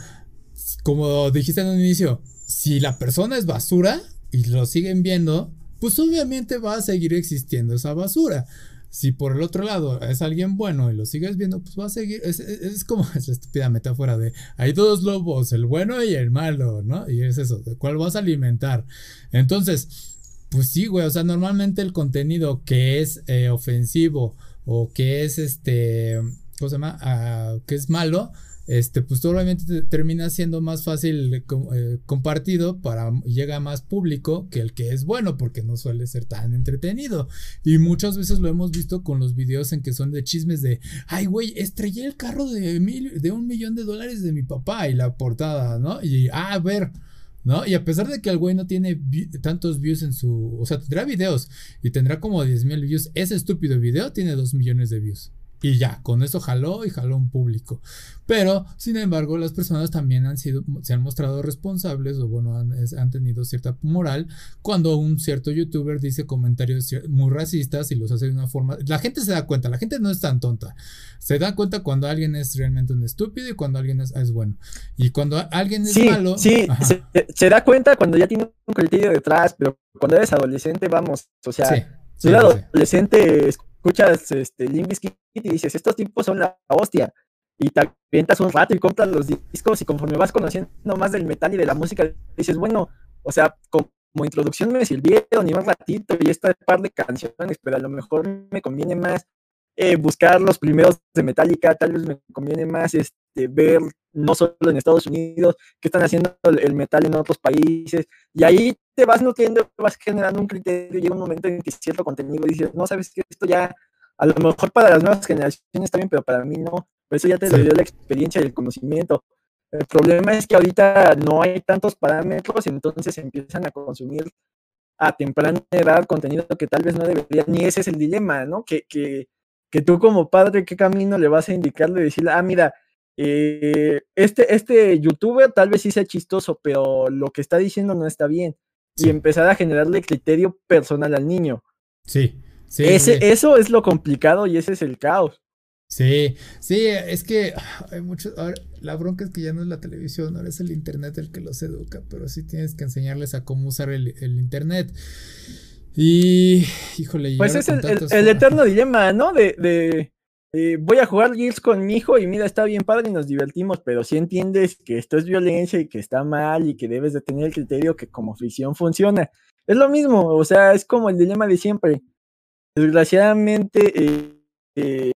como dijiste en un inicio, si la persona es basura y lo siguen viendo, pues obviamente va a seguir existiendo esa basura. Si por el otro lado es alguien bueno y lo sigues viendo, pues va a seguir. Es, como esa estúpida metáfora de hay dos lobos, el bueno y el malo, ¿no? Y es eso, ¿de cuál vas a alimentar? Entonces, pues sí, güey, o sea, normalmente el contenido que es eh, ofensivo o que es este, ¿cómo se llama? Ah, que es malo, este, pues obviamente termina siendo más fácil eh, eh, compartido para llega más público que el que es bueno porque no suele ser tan entretenido y muchas veces lo hemos visto con los videos en que son de chismes de ay güey estrellé el carro de mil, de un millón de dólares de mi papá y la portada no y ah, a ver ¿no? Y a pesar de que el güey no tiene tantos views en su. O sea, tendrá videos y tendrá como 10 mil views. Ese estúpido video tiene 2 millones de views. Y ya, con eso jaló y jaló un público. Pero, sin embargo, las personas también han sido, se han mostrado responsables o bueno, han, han, tenido cierta moral cuando un cierto youtuber dice comentarios muy racistas y los hace de una forma... La gente se da cuenta, la gente no es tan tonta. Se da cuenta cuando alguien es realmente un estúpido y cuando alguien es, bueno. Y cuando alguien es malo... Sí, se, da cuenta cuando ya tiene un criterio detrás, pero cuando eres adolescente, vamos, o sea... Si eres adolescente escuchas este, Limbiskit y dices, estos tipos son la hostia. Y te avientas un rato y compras los discos y conforme vas conociendo más del metal y de la música, dices, bueno, o sea, como, introducción me sirvieron ni un ratito y esta par de canciones, pero a lo mejor me conviene más eh, buscar los primeros de Metallica, tal vez me conviene más este, ver no solo en Estados Unidos, qué están haciendo el metal en otros países, y ahí te vas nutriendo, vas generando un criterio, llega un momento en que cierto contenido dices, no, sabes que esto ya, a lo mejor para las nuevas generaciones está bien, pero para mí no, por eso ya te dio la experiencia y el conocimiento. El problema es que ahorita no hay tantos parámetros, entonces empiezan a consumir a temprana edad contenido que tal vez no debería, ni ese es el dilema, ¿no? Que, que, que tú como padre, ¿qué camino le vas a indicarle? Decirle, ah, mira, eh, este, este youtuber tal vez sí sea chistoso, pero lo que está diciendo no está bien. Y empezar a generarle criterio personal al niño. Sí, sí. Ese, Eso es lo complicado y ese es el caos. Sí, sí, es que hay mucho. la bronca es que ya no es la televisión, ahora es el internet el que los educa, pero sí tienes que enseñarles a cómo usar el, internet. Y, híjole, pues es el, eterno dilema, ¿no? de, eh, voy a jugar Gears con mi hijo y mira, está bien padre y nos divertimos, pero si entiendes que esto es violencia y que está mal y que debes de tener el criterio que como ficción funciona. Es lo mismo, o sea, es como el dilema de siempre. Desgraciadamente, eh, eh,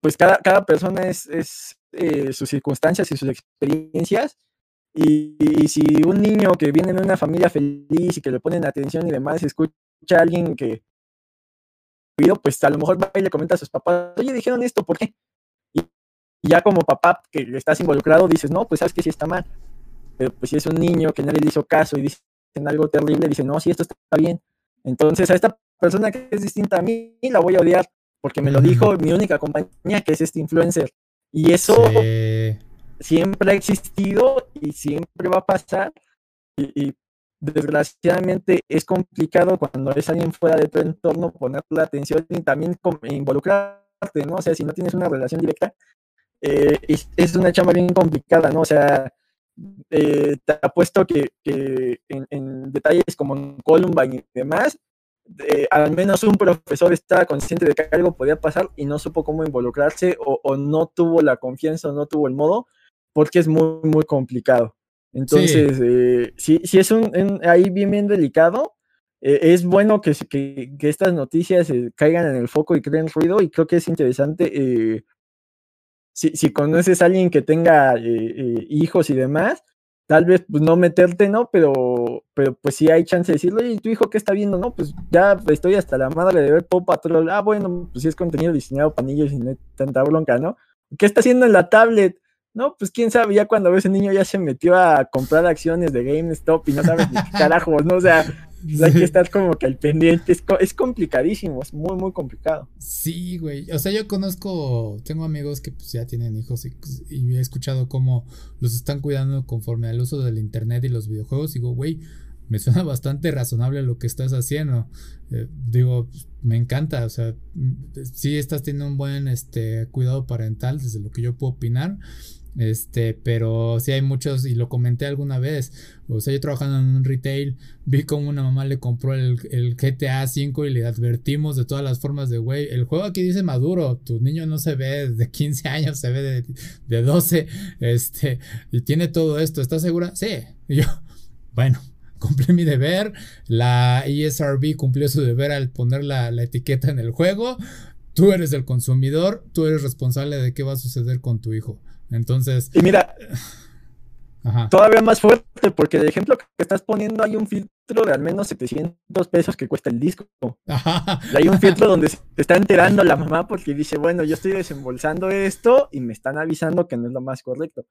pues cada, cada, persona es, es sus circunstancias y sus experiencias. Y, y, si un niño que viene de una familia feliz y que le ponen atención y demás, escucha a alguien que, pues a lo mejor va y le comenta a sus papás, oye, dijeron esto, ¿por qué? Y, ya como papá que estás involucrado dices, no, pues sabes que sí está mal. Pero pues si es un niño que nadie le hizo caso y dicen algo terrible, dice, no, sí, esto está bien. Entonces a esta persona que es distinta a mí, la voy a odiar porque me lo dijo mi única compañía, que es este influencer. Y eso siempre ha existido y siempre va a pasar. Y, desgraciadamente es complicado cuando es alguien fuera de tu entorno ponerle atención y también involucrarte, ¿no? O sea, si no tienes una relación directa, eh, es, una chamba bien complicada, ¿no? O sea, eh, te apuesto que, que en, detalles como Columbine y demás, al menos un profesor estaba consciente de que algo podía pasar y no supo cómo involucrarse o, no tuvo la confianza o no tuvo el modo, porque es muy, muy complicado. Entonces, sí, sí, es un, ahí bien, bien delicado. Eh, es bueno que, que, estas noticias eh, caigan en el foco y creen ruido y creo que es interesante. Eh, si, si, conoces a alguien que tenga hijos y demás, tal vez pues no meterte, ¿no? Pero, pero pues sí hay chance de decirle, oye, ¿tu hijo qué está viendo? No, pues ya estoy hasta la madre de ver Paw Patrol. Ah, bueno, pues sí es contenido diseñado para niños y no hay tanta bronca, ¿no? ¿Qué está haciendo en la tablet? No, pues quién sabe, ya cuando ese niño ya se metió a comprar acciones de GameStop y no sabe ni qué carajos, ¿no? O sea, pues hay que estar como que al pendiente. Es, es, complicadísimo, es muy, muy complicado. Sí, güey. O sea, yo conozco, tengo amigos que pues ya tienen hijos y, y he escuchado cómo los están cuidando conforme al uso del internet y los videojuegos. Digo, güey, me suena bastante razonable lo que estás haciendo. Eh, digo, me encanta, o sea, sí estás teniendo un buen este, cuidado parental desde lo que yo puedo opinar. Este, pero sí hay muchos, y lo comenté alguna vez. O sea, yo trabajando en un retail, vi como una mamá le compró el, GTA V y le advertimos de todas las formas de, güey, el juego aquí dice maduro, tu niño no se ve de 15 años, se ve de, de 12, este, y tiene todo esto, ¿estás segura? Sí. Yo, bueno, cumplí mi deber, la ESRB cumplió su deber al poner la, la etiqueta en el juego, tú eres el consumidor, tú eres responsable de qué va a suceder con tu hijo. Entonces. Y mira, todavía más fuerte, porque el ejemplo que estás poniendo hay un filtro de al menos 700 pesos que cuesta el disco. Y hay un filtro donde se está enterando la mamá porque dice, bueno, yo estoy desembolsando esto y me están avisando que no es lo más correcto.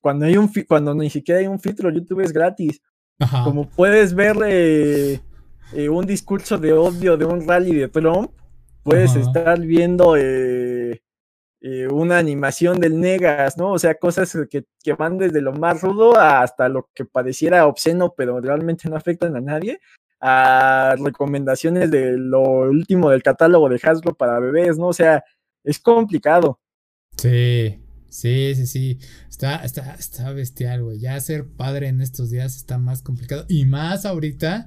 Cuando, hay un cuando ni siquiera hay un filtro, YouTube es gratis. Como puedes ver eh, eh, un discurso de odio de un rally de Trump, puedes estar viendo eh, eh, una animación del Negas, ¿no? O sea, cosas que, van desde lo más rudo hasta lo que pareciera obsceno, pero realmente no afectan a nadie, a recomendaciones de lo último del catálogo de Hasbro para bebés, ¿no? O sea, es complicado. Sí, sí, sí, sí. Está, está, está bestial, güey. Ya ser padre en estos días está más complicado. Y más ahorita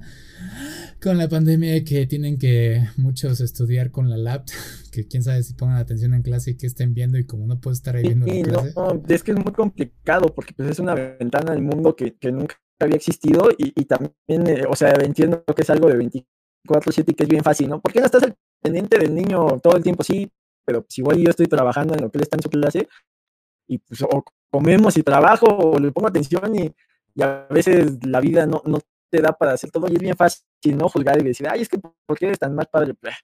con la pandemia que tienen que muchos estudiar con la lab, que quién sabe si pongan atención en clase y que estén viendo y como no puedo estar ahí viendo la clase. No, es que es muy complicado porque pues es una ventana al mundo que, nunca había existido y, también, eh, o sea, entiendo que es algo de 24/7 y que es bien fácil, ¿no? ¿Por qué no estás al pendiente del niño todo el tiempo? Sí, pero si igual yo estoy trabajando en lo que él está en su clase y pues o comemos y trabajo o le pongo atención y, a veces la vida no, no te da para hacer todo y es bien fácil no juzgar y decir, ay, es que ¿por qué eres tan mal padre? Pues,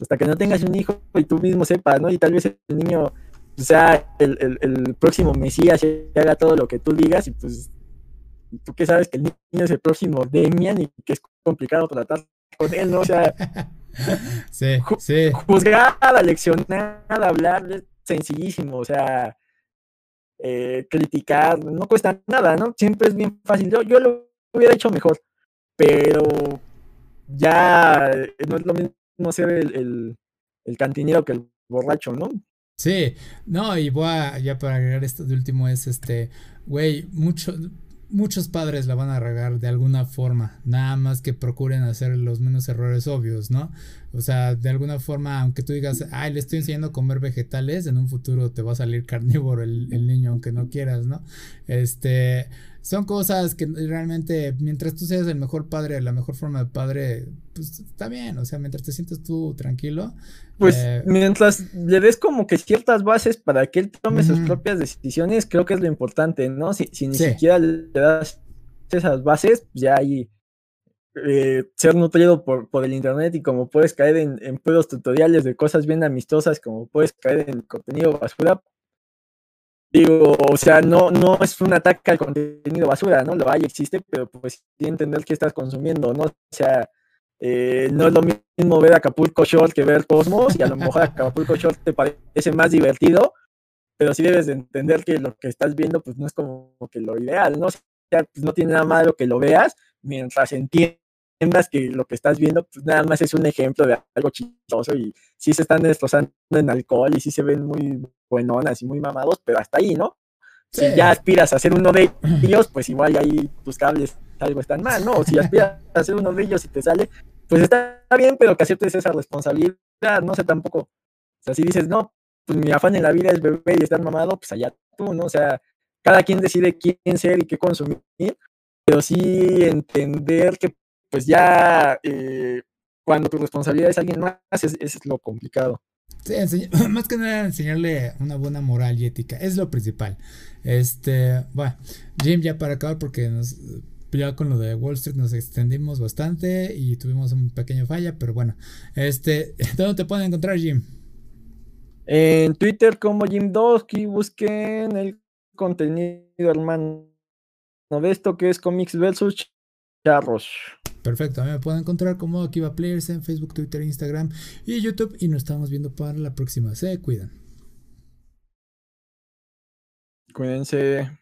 hasta que no tengas un hijo y tú mismo sepas, ¿no? Y tal vez el niño sea el, el, próximo Mesías y haga todo lo que tú digas y pues tú que sabes que el niño es el próximo Demian y que es complicado tratar con él, ¿no? O sea, sí, sí. juzgar, leccionar, hablar es sencillísimo, o sea, eh, criticar, no cuesta nada, ¿no? Siempre es bien fácil. Yo, yo lo hubiera hecho mejor, pero ya no es lo mismo ser el, el, cantinero que el borracho, ¿no? Sí, no, y voy a, ya para agregar esto de último es este, güey, mucho, muchos padres la van a regar de alguna forma, nada más que procuren hacer los menos errores obvios, ¿no? O sea, de alguna forma, aunque tú digas, ay, le estoy enseñando a comer vegetales, en un futuro te va a salir carnívoro el, el niño, aunque no quieras, ¿no? Este, son cosas que realmente, mientras tú seas el mejor padre, la mejor forma de padre, pues está bien, o sea, mientras te sientas tú tranquilo. Pues eh, mientras le des como que ciertas bases para que él tome sus propias decisiones, creo que es lo importante, ¿no? Si, si ni siquiera le das esas bases, pues ya ahí eh, ser nutrido por, por, el internet y como puedes caer en, en tutoriales de cosas bien amistosas, como puedes caer en contenido basura, Digo, o sea, no, no es un ataque al contenido basura, ¿no? Lo hay, existe, pero pues sí entender qué estás consumiendo, ¿no? O sea, eh, no es lo mismo ver Acapulco Short que ver Cosmos, y a lo mejor Acapulco Short te parece más divertido, pero sí debes de entender que lo que estás viendo, pues no es como que lo ideal, ¿no? O sea, pues no tiene nada malo que lo veas, mientras entiendas que lo que estás viendo, pues nada más es un ejemplo de algo chistoso y sí se están destrozando en alcohol y sí se ven muy buenonas y muy mamados, pero hasta ahí, ¿no? Si ya aspiras a ser uno de ellos, pues igual ahí tus cables algo están mal, ¿no? O si aspiras a ser uno de ellos y te sale, pues está bien, pero que aceptes esa responsabilidad, no sé tampoco. O sea, si dices, no, pues mi afán en la vida es beber y estar mamado, pues allá tú, ¿no? O sea, cada quien decide quién ser y qué consumir, pero sí entender que pues ya eh, cuando tu responsabilidad es alguien más, es, es lo complicado. Sí, más que nada enseñarle una buena moral y ética, es lo principal. Este, bueno, Jim, ya para acabar, porque nos, ya con lo de Wall Street nos extendimos bastante y tuvimos un pequeño falla, pero bueno, este, ¿dónde te pueden encontrar, Jim? En Twitter como Jim Dosky, busquen el contenido, hermano, de esto que es Comics versus Charros. Perfecto, a mí me pueden encontrar como Akiva Players en Facebook, Twitter, Instagram y YouTube. Y nos estamos viendo para la próxima. Se cuidan. Cuídense.